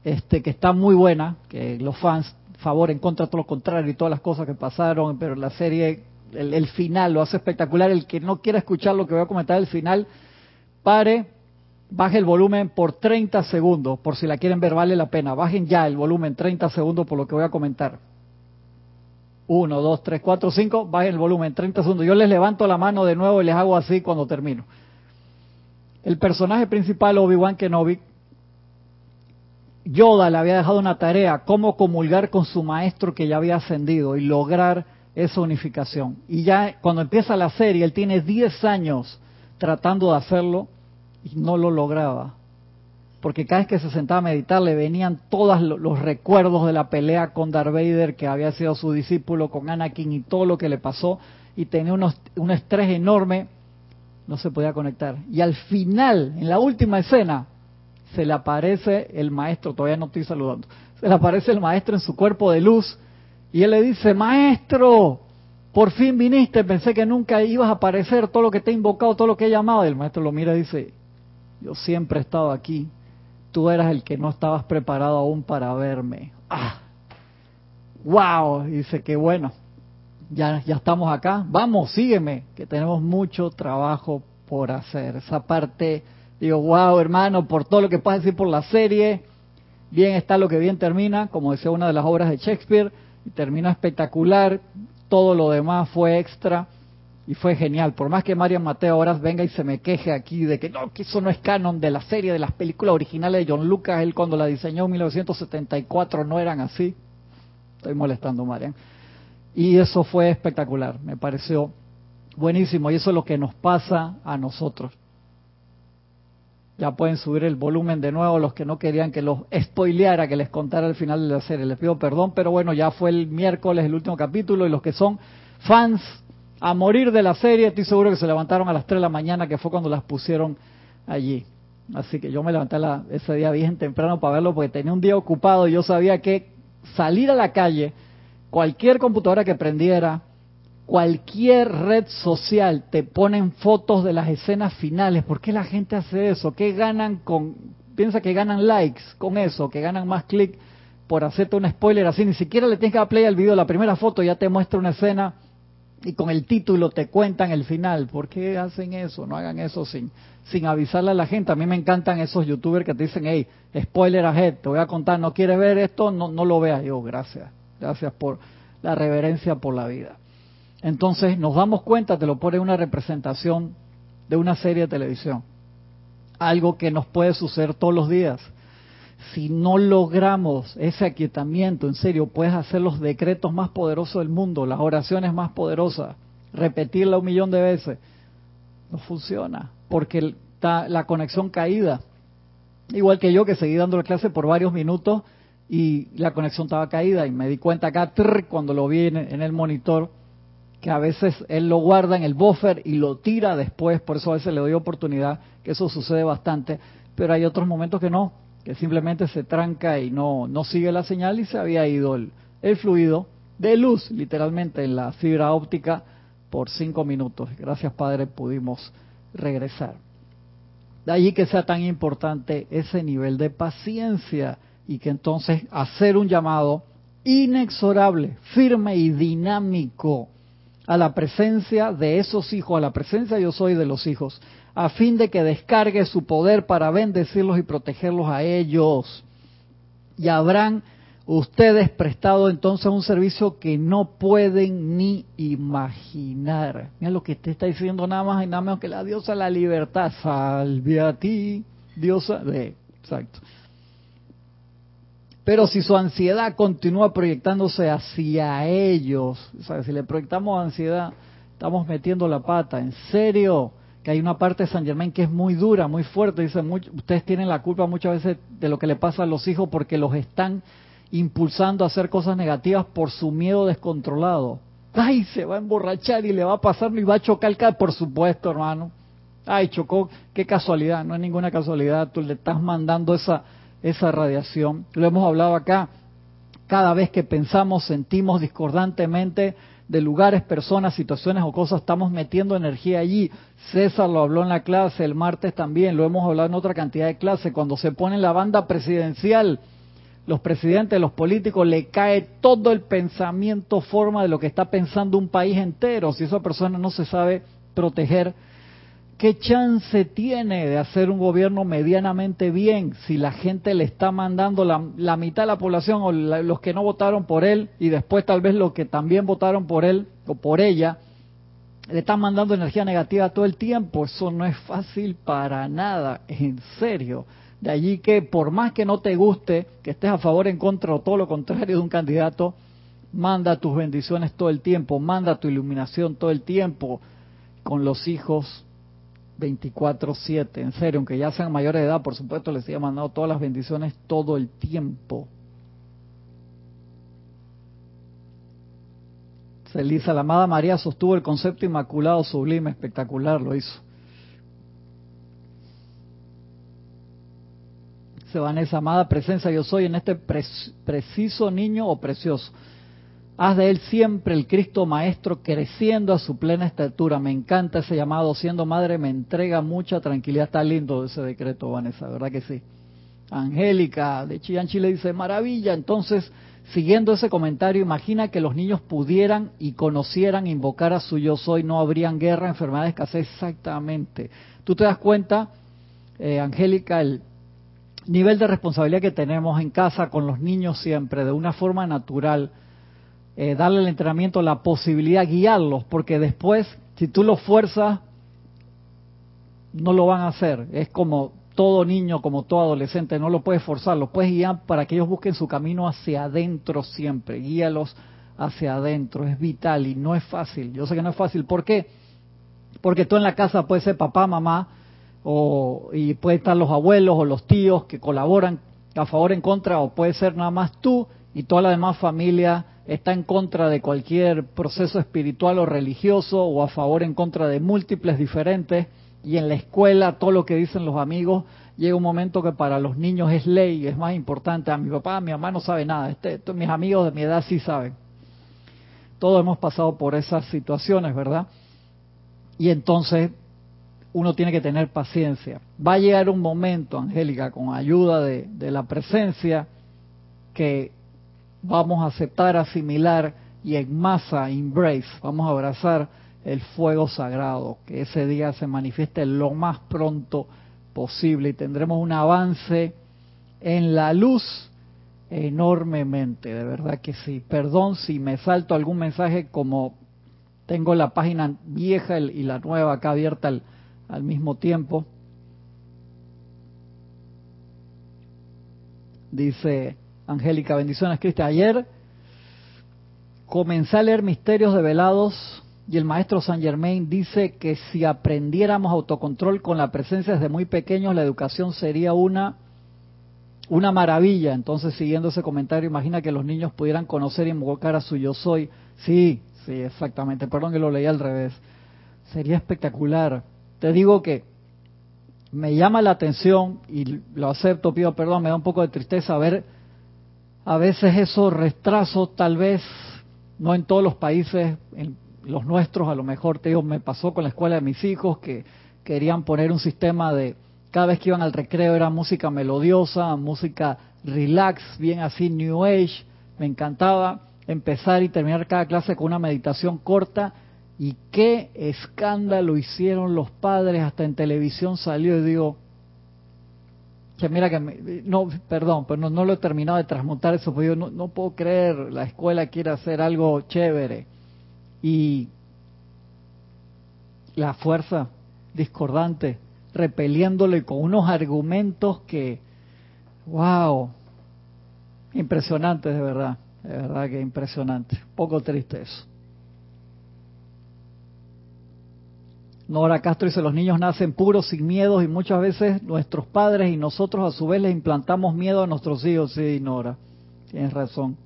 este, que está muy buena, que los fans, favor, en contra, todo lo contrario y todas las cosas que pasaron, pero la serie el, final lo hace espectacular. El que no quiera escuchar lo que voy a comentar el final, pare, baje el volumen por 30 segundos, por si la quieren ver, vale la pena. Bajen ya el volumen 30 segundos por lo que voy a comentar. 1, 2, 3, 4, 5, bajen el volumen 30 segundos. Yo les levanto la mano de nuevo y les hago así cuando termino. El personaje principal, Obi-Wan Kenobi, Yoda le había dejado una tarea, cómo comulgar con su maestro que ya había ascendido y lograr esa unificación. Y ya cuando empieza la serie, él tiene 10 años tratando de hacerlo no lo lograba. Porque cada vez que se sentaba a meditar le venían todos los recuerdos de la pelea con Darth Vader, que había sido su discípulo, con Anakin y todo lo que le pasó, y tenía unos, un estrés enorme, no se podía conectar. Y al final, en la última escena, se le aparece el maestro, todavía no estoy saludando, se le aparece el maestro en su cuerpo de luz y él le dice, maestro, por fin viniste, pensé que nunca ibas a aparecer, todo lo que te he invocado, todo lo que he llamado. Y el maestro lo mira y dice, yo siempre he estado aquí, tú eras el que no estabas preparado aún para verme. ¡Ah! ¡Wow! dice que bueno, ya, ya estamos acá, vamos, sígueme, que tenemos mucho trabajo por hacer. Esa parte, digo, wow, hermano, por todo lo que puedes decir por la serie, bien está lo que bien termina, como decía una de las obras de Shakespeare, y terminó espectacular, todo lo demás fue extra y fue genial. Por más que Marian Mateo ahora venga y se me queje aquí de que no, que eso no es canon de la serie, de las películas originales de John Lucas, él cuando la diseñó en 1974 no eran así. Estoy molestando, Marian. Y eso fue espectacular, me pareció buenísimo y eso es lo que nos pasa a nosotros. Ya pueden subir el volumen de nuevo los que no querían que los spoileara, que les contara el final de la serie. Les pido perdón, pero bueno, ya fue el miércoles el último capítulo y los que son fans a morir de la serie, estoy seguro que se levantaron a las 3 de la mañana, que fue cuando las pusieron allí. Así que yo me levanté ese día bien temprano para verlo porque tenía un día ocupado y yo sabía que salir a la calle, cualquier computadora que prendiera, cualquier red social te ponen fotos de las escenas finales. ¿Por qué la gente hace eso? ¿Qué ganan con... Piensa que ganan likes con eso, que ganan más clic por hacerte un spoiler así. Ni siquiera le tienes que dar play al video. La primera foto ya te muestra una escena y con el título te cuentan el final. ¿Por qué hacen eso? No hagan eso sin, sin avisarle a la gente. A mí me encantan esos youtubers que te dicen, hey, spoiler ahead, te voy a contar, ¿no quieres ver esto? No, no lo veas. Yo, gracias. Gracias por la reverencia por la vida. Entonces nos damos cuenta, te lo pone una representación de una serie de televisión. Algo que nos puede suceder todos los días. Si no logramos ese aquietamiento, en serio, puedes hacer los decretos más poderosos del mundo, las oraciones más poderosas, repetirla un millón de veces. No funciona, porque está la conexión caída. Igual que yo, que seguí dando la clase por varios minutos y la conexión estaba caída y me di cuenta acá cuando lo vi en, en, el monitor que a veces él lo guarda en el buffer y lo tira después, por eso a veces le doy oportunidad, que eso sucede bastante, pero hay otros momentos que no, que simplemente se tranca y no, no sigue la señal y se había ido el, el fluido de luz, literalmente en la fibra óptica por cinco minutos. Gracias Padre, pudimos regresar. De allí que sea tan importante ese nivel de paciencia y que entonces hacer un llamado inexorable, firme y dinámico a la presencia de esos hijos, a la presencia yo soy de los hijos, a fin de que descargue su poder para bendecirlos y protegerlos a ellos. Y habrán ustedes prestado entonces un servicio que no pueden ni imaginar. Mira lo que te está diciendo nada más y nada menos que la diosa la libertad. Salve a ti, diosa de... Exacto. Pero si su ansiedad continúa proyectándose hacia ellos, si le proyectamos ansiedad, estamos metiendo la pata. ¿En serio? Que hay una parte de San Germán que es muy dura, muy fuerte. Dice, ustedes tienen la culpa muchas veces de lo que le pasa a los hijos porque los están impulsando a hacer cosas negativas por su miedo descontrolado. Ay, se va a emborrachar y le va a pasar y va a chocar Por supuesto, hermano. Ay, chocó, qué casualidad, no es ninguna casualidad, tú le estás mandando esa esa radiación. Lo hemos hablado acá. Cada vez que pensamos, sentimos discordantemente de lugares, personas, situaciones o cosas, estamos metiendo energía allí. César lo habló en la clase, el martes también, lo hemos hablado en otra cantidad de clases. Cuando se pone en la banda presidencial, los presidentes, los políticos, le cae todo el pensamiento, forma de lo que está pensando un país entero. Si esa persona no se sabe proteger, ¿Qué chance tiene de hacer un gobierno medianamente bien si la gente le está mandando la, mitad de la población o los que no votaron por él y después tal vez los que también votaron por él o por ella le están mandando energía negativa todo el tiempo? Eso no es fácil para nada, en serio. De allí que por más que no te guste, que estés a favor, en contra o todo lo contrario de un candidato, manda tus bendiciones todo el tiempo, manda tu iluminación todo el tiempo con los hijos 24/7, en serio, aunque ya sean mayores de edad, por supuesto, les siga mandando todas las bendiciones todo el tiempo. Elisa, la amada María sostuvo el concepto inmaculado, sublime, espectacular, lo hizo. Se van esa amada presencia yo soy en este preciso niño o precioso. Haz de él siempre el Cristo Maestro creciendo a su plena estatura. Me encanta ese llamado. Siendo madre me entrega mucha tranquilidad. Está lindo ese decreto, Vanessa, ¿verdad que sí? Angélica de Chillán, Chile dice, maravilla. Entonces, siguiendo ese comentario, imagina que los niños pudieran y conocieran invocar a su yo soy. No habrían guerra, enfermedad, escasez. Exactamente. Tú te das cuenta, eh, Angélica, el nivel de responsabilidad que tenemos en casa con los niños siempre, de una forma natural eh, darle el entrenamiento la posibilidad guiarlos, porque después, si tú los fuerzas, no lo van a hacer. Es como todo niño, como todo adolescente, no lo puedes forzar, los puedes guiar para que ellos busquen su camino hacia adentro siempre. Guíalos hacia adentro, es vital y no es fácil. Yo sé que no es fácil. ¿Por qué? Porque tú en la casa puede ser papá, mamá, o, y puede estar los abuelos o los tíos que colaboran a favor, en contra, o puede ser nada más tú y toda la demás familia está en contra de cualquier proceso espiritual o religioso o a favor en contra de múltiples diferentes y en la escuela todo lo que dicen los amigos llega un momento que para los niños es ley, es más importante. A mi papá, a mi mamá no sabe nada, este, mis amigos de mi edad sí saben. Todos hemos pasado por esas situaciones, ¿verdad? Y entonces uno tiene que tener paciencia. Va a llegar un momento, Angélica, con ayuda de, de la presencia, que vamos a aceptar, asimilar y en masa, embrace, vamos a abrazar el fuego sagrado, que ese día se manifieste lo más pronto posible y tendremos un avance en la luz enormemente, de verdad que sí. Perdón si me salto algún mensaje como tengo la página vieja y la nueva acá abierta al, al mismo tiempo. Dice Angélica, bendiciones, Cristian. Ayer comencé a leer Misterios de Velados y el maestro Saint Germain dice que si aprendiéramos autocontrol con la presencia desde muy pequeños, la educación sería una una maravilla. Entonces, siguiendo ese comentario, imagina que los niños pudieran conocer y invocar a su yo soy. Sí, sí, exactamente. Perdón que lo leí al revés. Sería espectacular. Te digo que me llama la atención y lo acepto, pido perdón, me da un poco de tristeza ver a veces esos retrasos, tal vez no en todos los países, en los nuestros, a lo mejor te digo, me pasó con la escuela de mis hijos que querían poner un sistema de cada vez que iban al recreo era música melodiosa, música relax, bien así New Age, me encantaba empezar y terminar cada clase con una meditación corta. Y qué escándalo hicieron los padres, hasta en televisión salió y digo, que mira que, no, perdón, pero no, lo he terminado de transmutar eso, porque yo no, no puedo creer, la escuela quiere hacer algo chévere y la fuerza discordante, repeliéndole con unos argumentos que, wow, impresionantes de verdad, de verdad que impresionante, poco triste eso. Nora Castro dice, los niños nacen puros, sin miedos, y muchas veces nuestros padres y nosotros a su vez les implantamos miedo a nuestros hijos. Sí, Nora, tienes razón.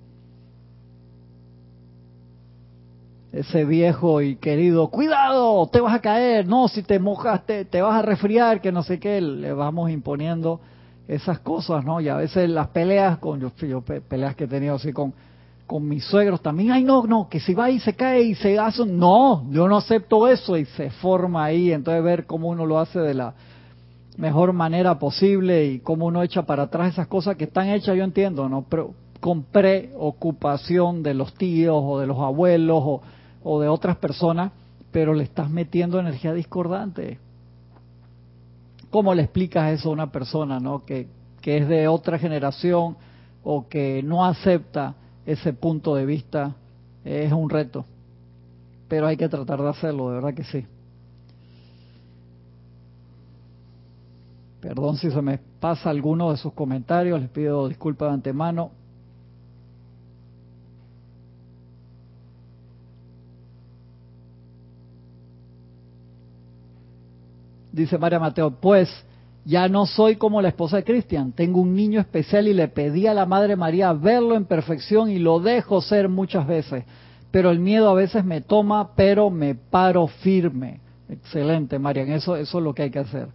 Ese viejo y querido, cuidado, te vas a caer, no, si te mojas te, te vas a resfriar, que no sé qué, le vamos imponiendo esas cosas, ¿no? Y a veces las peleas, con yo, yo peleas que he tenido así con con mis suegros también, ay no, no, que si va y se cae y se hace, no, yo no acepto eso y se forma ahí, entonces ver cómo uno lo hace de la mejor manera posible y cómo uno echa para atrás esas cosas que están hechas, yo entiendo, ¿no? Pero con preocupación de los tíos o de los abuelos o, o de otras personas, pero le estás metiendo energía discordante. ¿Cómo le explicas eso a una persona, ¿no? Que, que es de otra generación o que no acepta ese punto de vista es un reto, pero hay que tratar de hacerlo, de verdad que sí. Perdón si se me pasa alguno de sus comentarios, les pido disculpas de antemano. Dice María Mateo, pues ya no soy como la esposa de Cristian, tengo un niño especial y le pedí a la Madre María verlo en perfección y lo dejo ser muchas veces, pero el miedo a veces me toma, pero me paro firme. Excelente, Marian, eso, eso es lo que hay que hacer.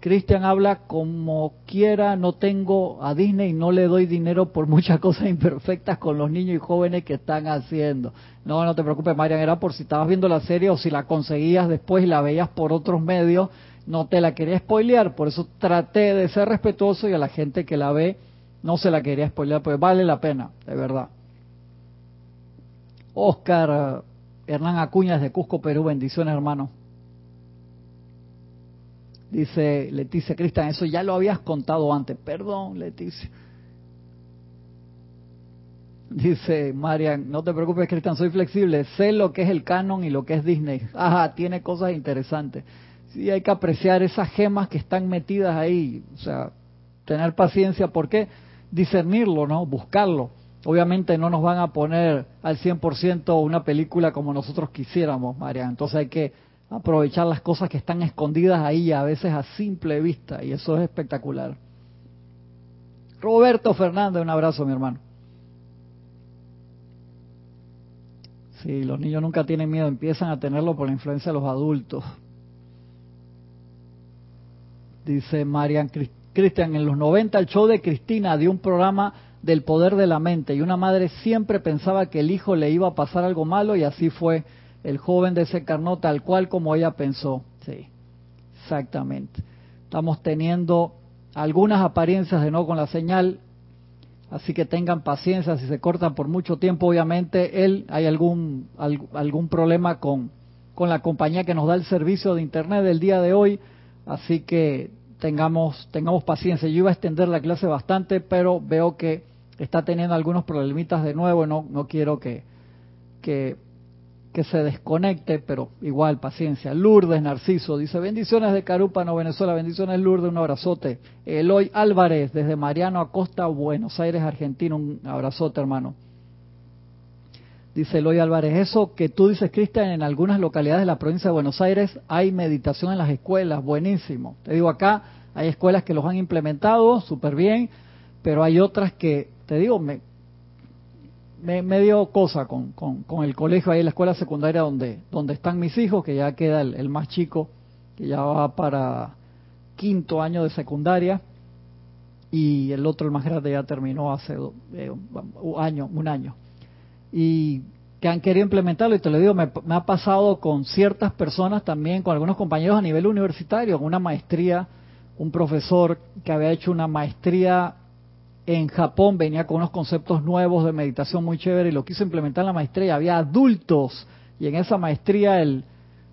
Cristian habla como quiera, no tengo a Disney y no le doy dinero por muchas cosas imperfectas con los niños y jóvenes que están haciendo. No, no te preocupes, Marian, era por si estabas viendo la serie o si la conseguías después y la veías por otros medios no te la quería spoilear, por eso traté de ser respetuoso y a la gente que la ve no se la quería spoilear, pues vale la pena, de verdad. Oscar eh, Hernán Acuña de Cusco, Perú, bendiciones hermano. Dice Leticia Cristian, eso ya lo habías contado antes, perdón Leticia. Dice Marian, no te preocupes Cristian, soy flexible, sé lo que es el canon y lo que es Disney. Ajá, tiene cosas interesantes sí hay que apreciar esas gemas que están metidas ahí, o sea, tener paciencia, ¿por qué? Discernirlo, ¿no? Buscarlo. Obviamente no nos van a poner al 100% una película como nosotros quisiéramos, María. Entonces hay que aprovechar las cosas que están escondidas ahí, a veces a simple vista, y eso es espectacular. Roberto Fernández, un abrazo, mi hermano. Sí, los niños nunca tienen miedo, empiezan a tenerlo por la influencia de los adultos dice Marian Cristian, en los 90 el show de Cristina dio un programa del poder de la mente y una madre siempre pensaba que el hijo le iba a pasar algo malo y así fue. El joven desencarnó tal cual como ella pensó. Sí, exactamente. Estamos teniendo algunas apariencias de no con la señal, así que tengan paciencia si se cortan por mucho tiempo. Obviamente, él hay algún algún problema con con la compañía que nos da el servicio de internet del día de hoy Así que tengamos, tengamos paciencia. Yo iba a extender la clase bastante, pero veo que está teniendo algunos problemitas de nuevo no, no quiero que, que, que se desconecte, pero igual paciencia. Lourdes Narciso dice, bendiciones de Carúpano, Venezuela, bendiciones Lourdes, un abrazote. Eloy Álvarez, desde Mariano Acosta, Buenos Aires, Argentina, un abrazote hermano. Dice Eloy Álvarez, eso que tú dices, Cristian, en algunas localidades de la provincia de Buenos Aires hay meditación en las escuelas, buenísimo. Te digo, acá hay escuelas que los han implementado súper bien, pero hay otras que, te digo, me, me, dio cosa con, con, el colegio ahí, la escuela secundaria donde, donde están mis hijos, que ya queda el, más chico, que ya va para quinto año de secundaria, y el otro, el más grande, ya terminó hace eh, año, un año. Y que han querido implementarlo, y te lo digo, me, ha pasado con ciertas personas también, con algunos compañeros a nivel universitario, una maestría, un profesor que había hecho una maestría en Japón venía con unos conceptos nuevos de meditación muy chévere y lo quiso implementar en la maestría. Había adultos y en esa maestría el,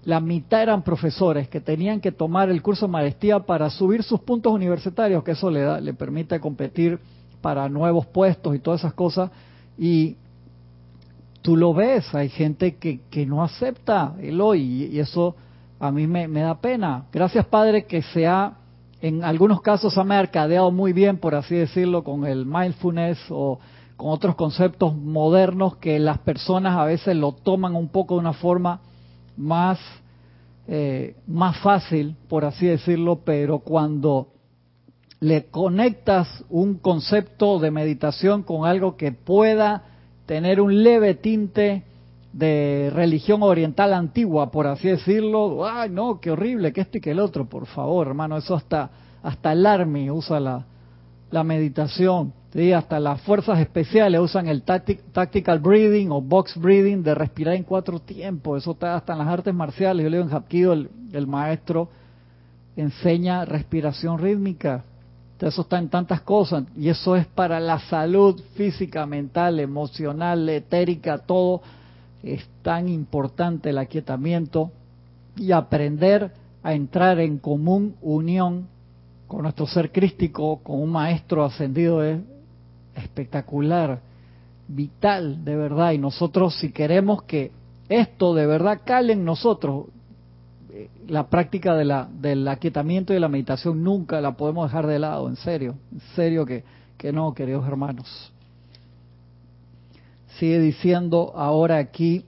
la mitad eran profesores que tenían que tomar el curso de maestría para subir sus puntos universitarios, que eso le, da, le permite competir para nuevos puestos y todas esas cosas. Y tú lo ves, hay gente que, que no acepta el hoy y eso a mí me, me da pena. Gracias Padre que se ha en algunos casos ha mercadeado muy bien, por así decirlo, con el mindfulness o con otros conceptos modernos que las personas a veces lo toman un poco de una forma más, eh, más fácil, por así decirlo, pero cuando le conectas un concepto de meditación con algo que pueda tener un leve tinte de religión oriental antigua, por así decirlo, ay no, qué horrible, que esto y que el otro, por favor, hermano, eso hasta, hasta el Army usa la, la meditación, ¿sí? hasta las fuerzas especiales usan el tactical breathing o box breathing de respirar en cuatro tiempos, eso está hasta en las artes marciales, yo leo en Hapkido, el, el maestro enseña respiración rítmica, eso está en tantas cosas y eso es para la salud física, mental, emocional, etérica, todo es tan importante el aquietamiento y aprender a entrar en común unión con nuestro ser crístico, con un maestro ascendido es espectacular, vital de verdad. Y nosotros si queremos que esto de verdad cale en nosotros, la práctica de la, del aquietamiento y de la meditación nunca la podemos dejar de lado, en serio, en serio que, que no, queridos hermanos sigue diciendo ahora aquí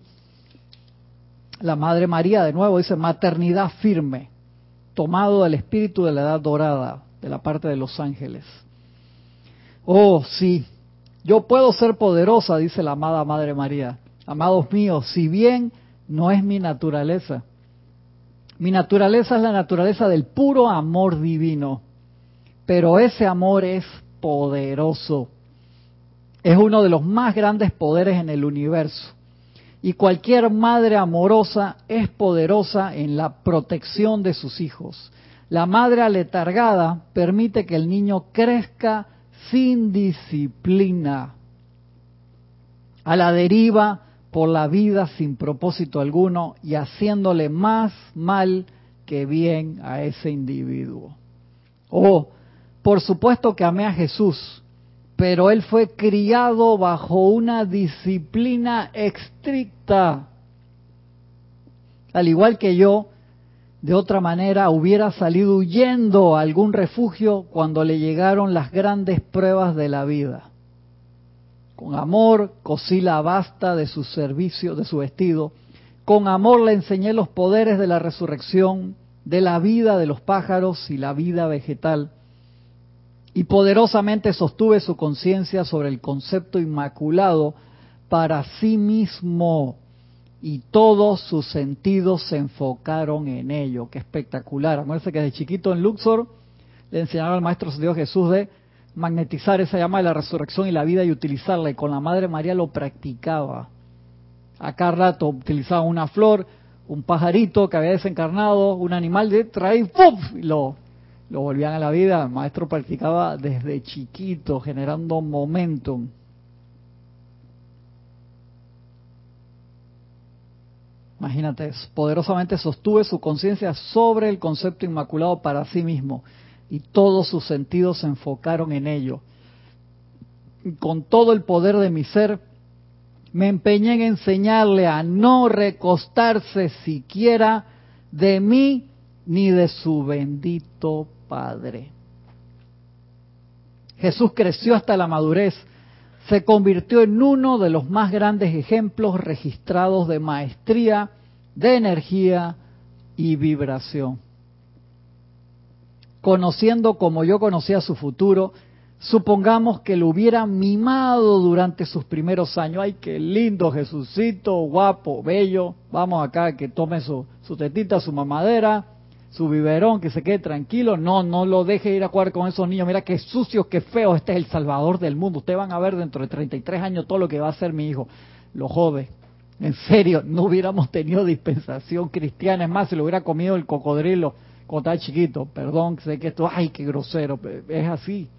la Madre María, de nuevo dice maternidad firme, tomado del espíritu de la edad dorada, de la parte de los ángeles. Oh, sí, yo puedo ser poderosa, dice la amada Madre María. Amados míos, si bien no es mi naturaleza, mi naturaleza es la naturaleza del puro amor divino, pero ese amor es poderoso es uno de los más grandes poderes en el universo. Y cualquier madre amorosa es poderosa en la protección de sus hijos. La madre aletargada permite que el niño crezca sin disciplina, a la deriva por la vida sin propósito alguno y haciéndole más mal que bien a ese individuo. Oh, por supuesto que amé a Jesús pero él fue criado bajo una disciplina estricta. Al igual que yo, de otra manera hubiera salido huyendo a algún refugio cuando le llegaron las grandes pruebas de la vida. Con amor cosí la basta de su servicio, de su vestido. Con amor le enseñé los poderes de la resurrección, de la vida de los pájaros y la vida vegetal y poderosamente sostuve su conciencia sobre el concepto inmaculado para sí mismo y todos sus sentidos se enfocaron en ello. Qué espectacular. Acuérdense que desde chiquito en Luxor le enseñaron al Maestro Dios Jesús de magnetizar esa llama de la resurrección y la vida y utilizarla. Y con la Madre María lo practicaba. A cada rato utilizaba una flor, un pajarito que había desencarnado, un animal de trae, ¡pum! y lo lo volvían a la vida. El maestro practicaba desde chiquito, generando momentum. Imagínate, poderosamente sostuve su conciencia sobre el concepto inmaculado para sí mismo y todos sus sentidos se enfocaron en ello. con todo el poder de mi ser, me empeñé en enseñarle a no recostarse siquiera de mí ni de su bendito Padre. Jesús creció hasta la madurez, se convirtió en uno de los más grandes ejemplos registrados de maestría, de energía y vibración. Conociendo como yo conocía su futuro, Supongamos que lo hubiera mimado durante sus primeros años. Ay, qué lindo, Jesucito, guapo, bello. Vamos acá, que tome su, su tetita, su mamadera, su biberón, que se quede tranquilo. No, no lo deje ir a jugar con esos niños. Mira qué sucios, qué feos. Este es el salvador del mundo. Ustedes van a ver dentro de 33 años todo lo que va a hacer mi hijo. Lo jode. En serio, no hubiéramos tenido dispensación cristiana. Es más, se lo hubiera comido el cocodrilo cuando estaba chiquito. Perdón, sé que esto, ay, qué grosero. Es así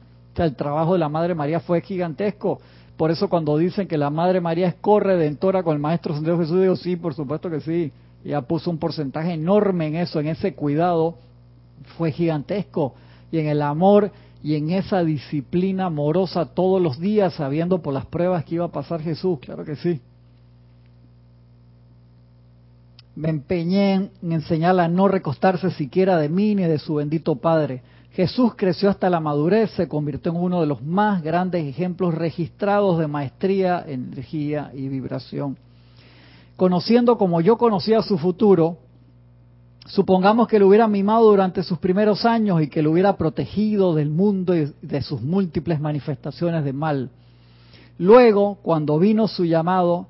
el trabajo de la Madre María fue gigantesco. Por eso cuando dicen que la Madre María es corredentora con el Maestro Santiago Jesús, digo, sí, por supuesto que sí. Ella puso un porcentaje enorme en eso, en ese cuidado. Fue gigantesco. Y en el amor y en esa disciplina amorosa todos los días, sabiendo por las pruebas que iba a pasar Jesús, claro que sí. Me empeñé en enseñarla a no recostarse siquiera de mí ni de su bendito Padre Jesús creció hasta la madurez, se convirtió en uno de los más grandes ejemplos registrados de maestría, energía y vibración. Conociendo como yo conocía su futuro, supongamos que lo hubiera mimado durante sus primeros años y que lo hubiera protegido del mundo y de sus múltiples manifestaciones de mal. Luego, cuando vino su llamado,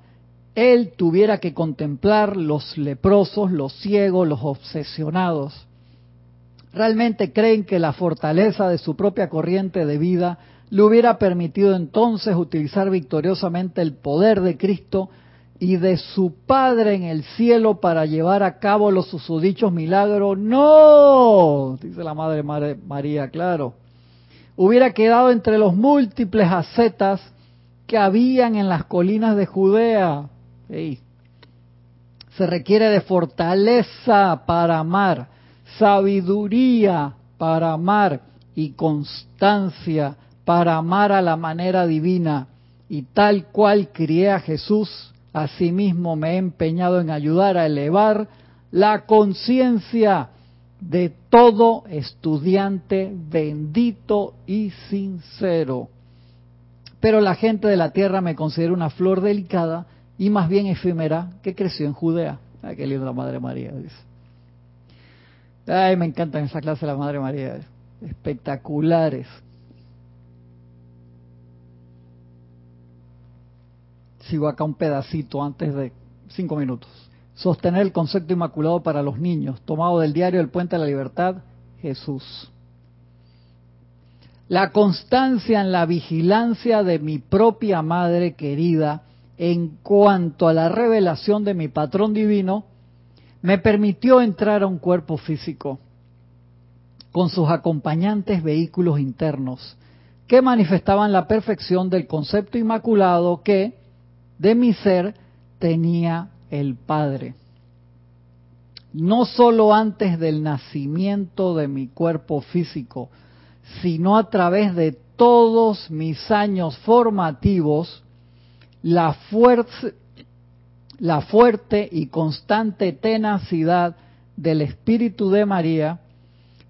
él tuviera que contemplar los leprosos, los ciegos, los obsesionados ¿Realmente creen que la fortaleza de su propia corriente de vida le hubiera permitido entonces utilizar victoriosamente el poder de Cristo y de su Padre en el cielo para llevar a cabo los susodichos milagros? No, dice la Madre María, claro. Hubiera quedado entre los múltiples ascetas que habían en las colinas de Judea. Se requiere de fortaleza para amar sabiduría para amar y constancia para amar a la manera divina. Y tal cual crié a Jesús, asimismo me he empeñado en ayudar a elevar la conciencia de todo estudiante bendito y sincero. Pero la gente de la tierra me considera una flor delicada y más bien efímera que creció en Judea. Ay, qué linda Madre María, dice. Ay, me encantan esa clase de la Madre María. Espectaculares. Sigo acá un pedacito antes de cinco minutos. Sostener el concepto inmaculado para los niños, tomado del diario El Puente de la Libertad, Jesús. La constancia en la vigilancia de mi propia madre querida en cuanto a la revelación de mi patrón divino me permitió entrar a un cuerpo físico con sus acompañantes vehículos internos que manifestaban la perfección del concepto inmaculado que de mi ser tenía el Padre. No sólo antes del nacimiento de mi cuerpo físico, sino a través de todos mis años formativos, la fuerte y constante tenacidad del Espíritu de María,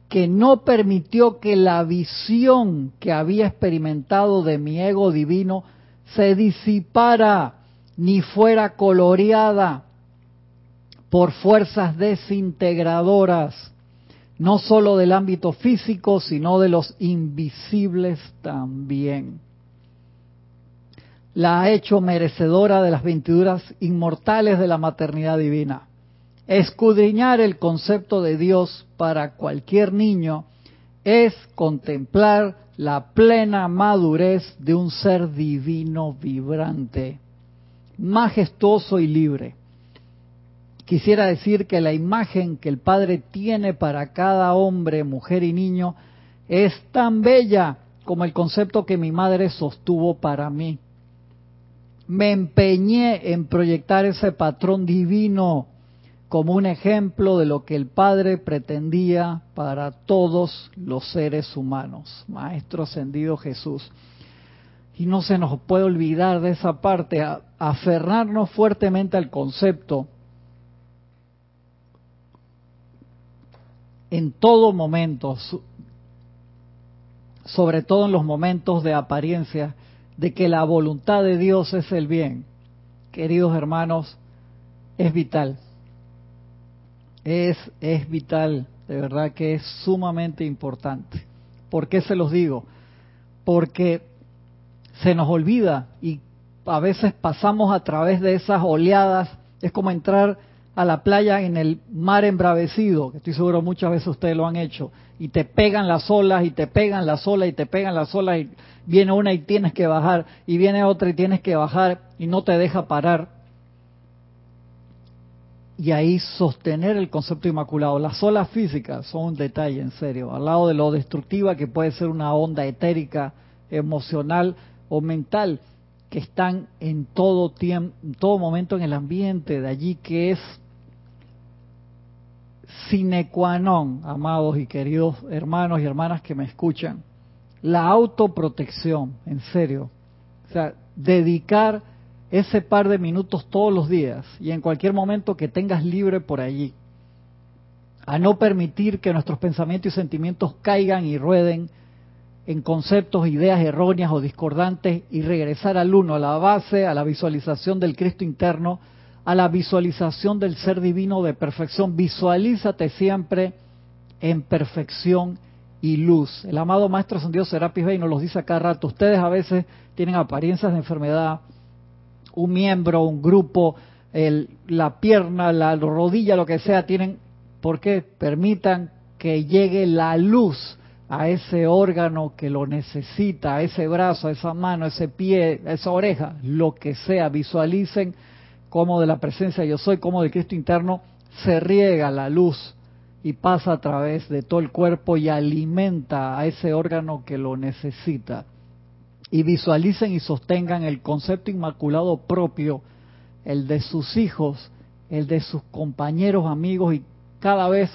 que no permitió que la visión que había experimentado de mi ego divino se disipara ni fuera coloreada por fuerzas desintegradoras, no sólo del ámbito físico, sino de los invisibles también la ha hecho merecedora de las ventiduras inmortales de la maternidad divina. Escudriñar el concepto de Dios para cualquier niño es contemplar la plena madurez de un ser divino vibrante, majestuoso y libre. Quisiera decir que la imagen que el Padre tiene para cada hombre, mujer y niño es tan bella como el concepto que mi madre sostuvo para mí me empeñé en proyectar ese patrón divino como un ejemplo de lo que el Padre pretendía para todos los seres humanos. Maestro ascendido Jesús. Y no se nos puede olvidar de esa parte, aferrarnos fuertemente al concepto en todo momento, sobre todo en los momentos de apariencia, de que la voluntad de Dios es el bien, queridos hermanos, es vital. Es, es vital, de verdad que es sumamente importante. ¿Por qué se los digo? porque se nos olvida y a veces pasamos a través de esas oleadas, es como entrar a la playa en el mar embravecido, que estoy seguro muchas veces ustedes lo han hecho, y te pegan las olas y te pegan las olas y te pegan las olas y viene una y tienes que bajar y viene otra y tienes que bajar y no te deja parar. Y ahí sostener el concepto inmaculado. Las olas físicas son un detalle, en serio, al lado de lo destructiva que puede ser una onda etérica, emocional o mental que están en todo tiempo, en todo momento en el ambiente, de allí que es sine qua non, amados y queridos hermanos y hermanas que me escuchan, la autoprotección, en serio. O sea, dedicar ese par de minutos todos los días y en cualquier momento que tengas libre por allí, a no permitir que nuestros pensamientos y sentimientos caigan y rueden en conceptos, ideas erróneas o discordantes y regresar al uno, a la base, a la visualización del Cristo interno, a la visualización del ser divino de perfección. Visualízate siempre en perfección y luz. El amado Maestro Ascendido Serapis Bey nos lo dice a cada rato. Ustedes a veces tienen apariencias de enfermedad, un miembro, un grupo, la pierna, la rodilla, lo que sea, tienen, ¿por qué? Permitan que llegue la luz a ese órgano que lo necesita, a ese brazo, a esa mano, a ese pie, a esa oreja, lo que sea, visualicen cómo de la presencia yo soy, cómo del Cristo interno se riega la luz y pasa a través de todo el cuerpo y alimenta a ese órgano que lo necesita. Y visualicen y sostengan el concepto inmaculado propio, el de sus hijos, el de sus compañeros, amigos y cada vez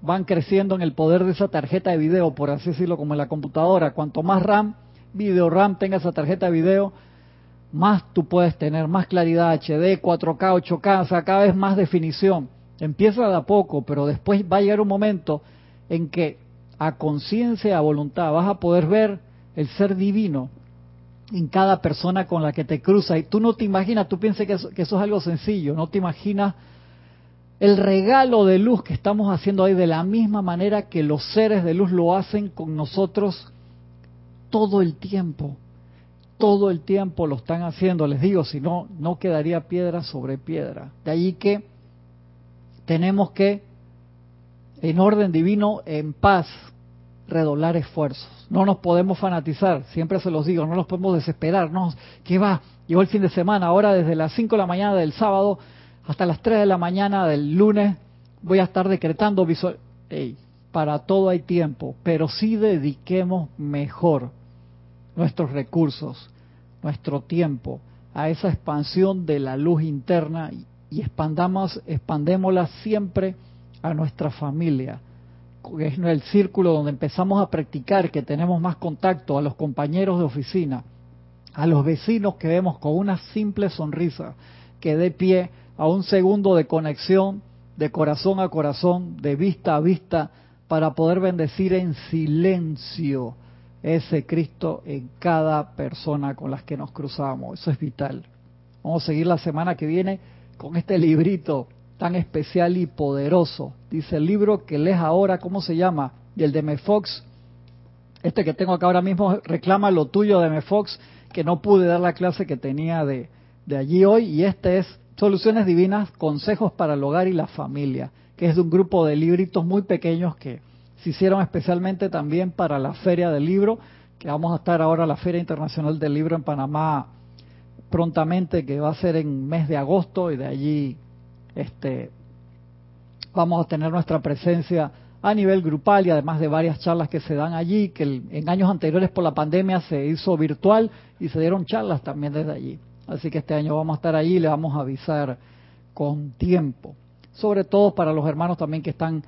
van creciendo en el poder de esa tarjeta de video, por así decirlo, como en la computadora. Cuanto más RAM, video RAM tenga esa tarjeta de video, más tú puedes tener, más claridad, HD, 4K, 8K, o sea, cada vez más definición. Empieza de a poco, pero después va a llegar un momento en que a conciencia, a voluntad, vas a poder ver el ser divino en cada persona con la que te cruza. Y tú no te imaginas, tú piensas que que eso es algo sencillo, no te imaginas el regalo de luz que estamos haciendo ahí de la misma manera que los seres de luz lo hacen con nosotros todo el tiempo. Todo el tiempo lo están haciendo, les digo, si no, no quedaría piedra sobre piedra. De allí que tenemos que, en orden divino, en paz, redoblar esfuerzos. No nos podemos fanatizar, siempre se los digo, no nos podemos desesperar. No, ¿Qué va? Llegó el fin de semana, ahora desde las 5 de la mañana del sábado hasta las 3 de la mañana del lunes voy a estar decretando visual. para todo hay tiempo, pero sí dediquemos mejor nuestros recursos, nuestro tiempo a esa expansión de la luz interna y expandamos, expandémosla siempre a nuestra familia. Es el círculo donde empezamos a practicar, que tenemos más contacto, a los compañeros de oficina, a los vecinos que vemos con una simple sonrisa que dé pie a un segundo de conexión de corazón a corazón, de vista a vista, para poder bendecir en silencio ese Cristo en cada persona con las que nos cruzamos. Eso es vital. Vamos a seguir la semana que viene con este librito tan especial y poderoso. Dice el libro que lees ahora, ¿cómo se llama? Y el de Mefox, este que tengo acá ahora mismo, reclama lo tuyo de Mefox, que no pude dar la clase que tenía de, de allí hoy, y este es Soluciones Divinas, Consejos para el Hogar y la Familia, que es de un grupo de libritos muy pequeños que se hicieron especialmente también para la Feria del Libro, que vamos a estar ahora la Feria Internacional del Libro en Panamá prontamente, que va a ser en mes de agosto, y de allí este, vamos a tener nuestra presencia a nivel grupal y además de varias charlas que se dan allí, que en años anteriores por la pandemia se hizo virtual y se dieron charlas también desde allí. Así que este año vamos a estar ahí y le vamos a avisar con tiempo. Sobre todo para los hermanos también que están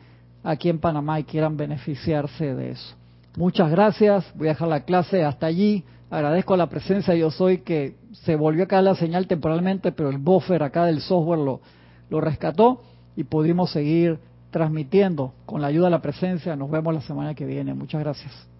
aquí en Panamá y quieran beneficiarse de eso. Muchas gracias. Voy a dejar la clase hasta allí. Agradezco la presencia Yo Soy que se volvió a caer la señal temporalmente, pero el buffer acá del software lo, lo rescató y pudimos seguir transmitiendo con la ayuda de la presencia. Nos vemos la semana que viene. Muchas gracias.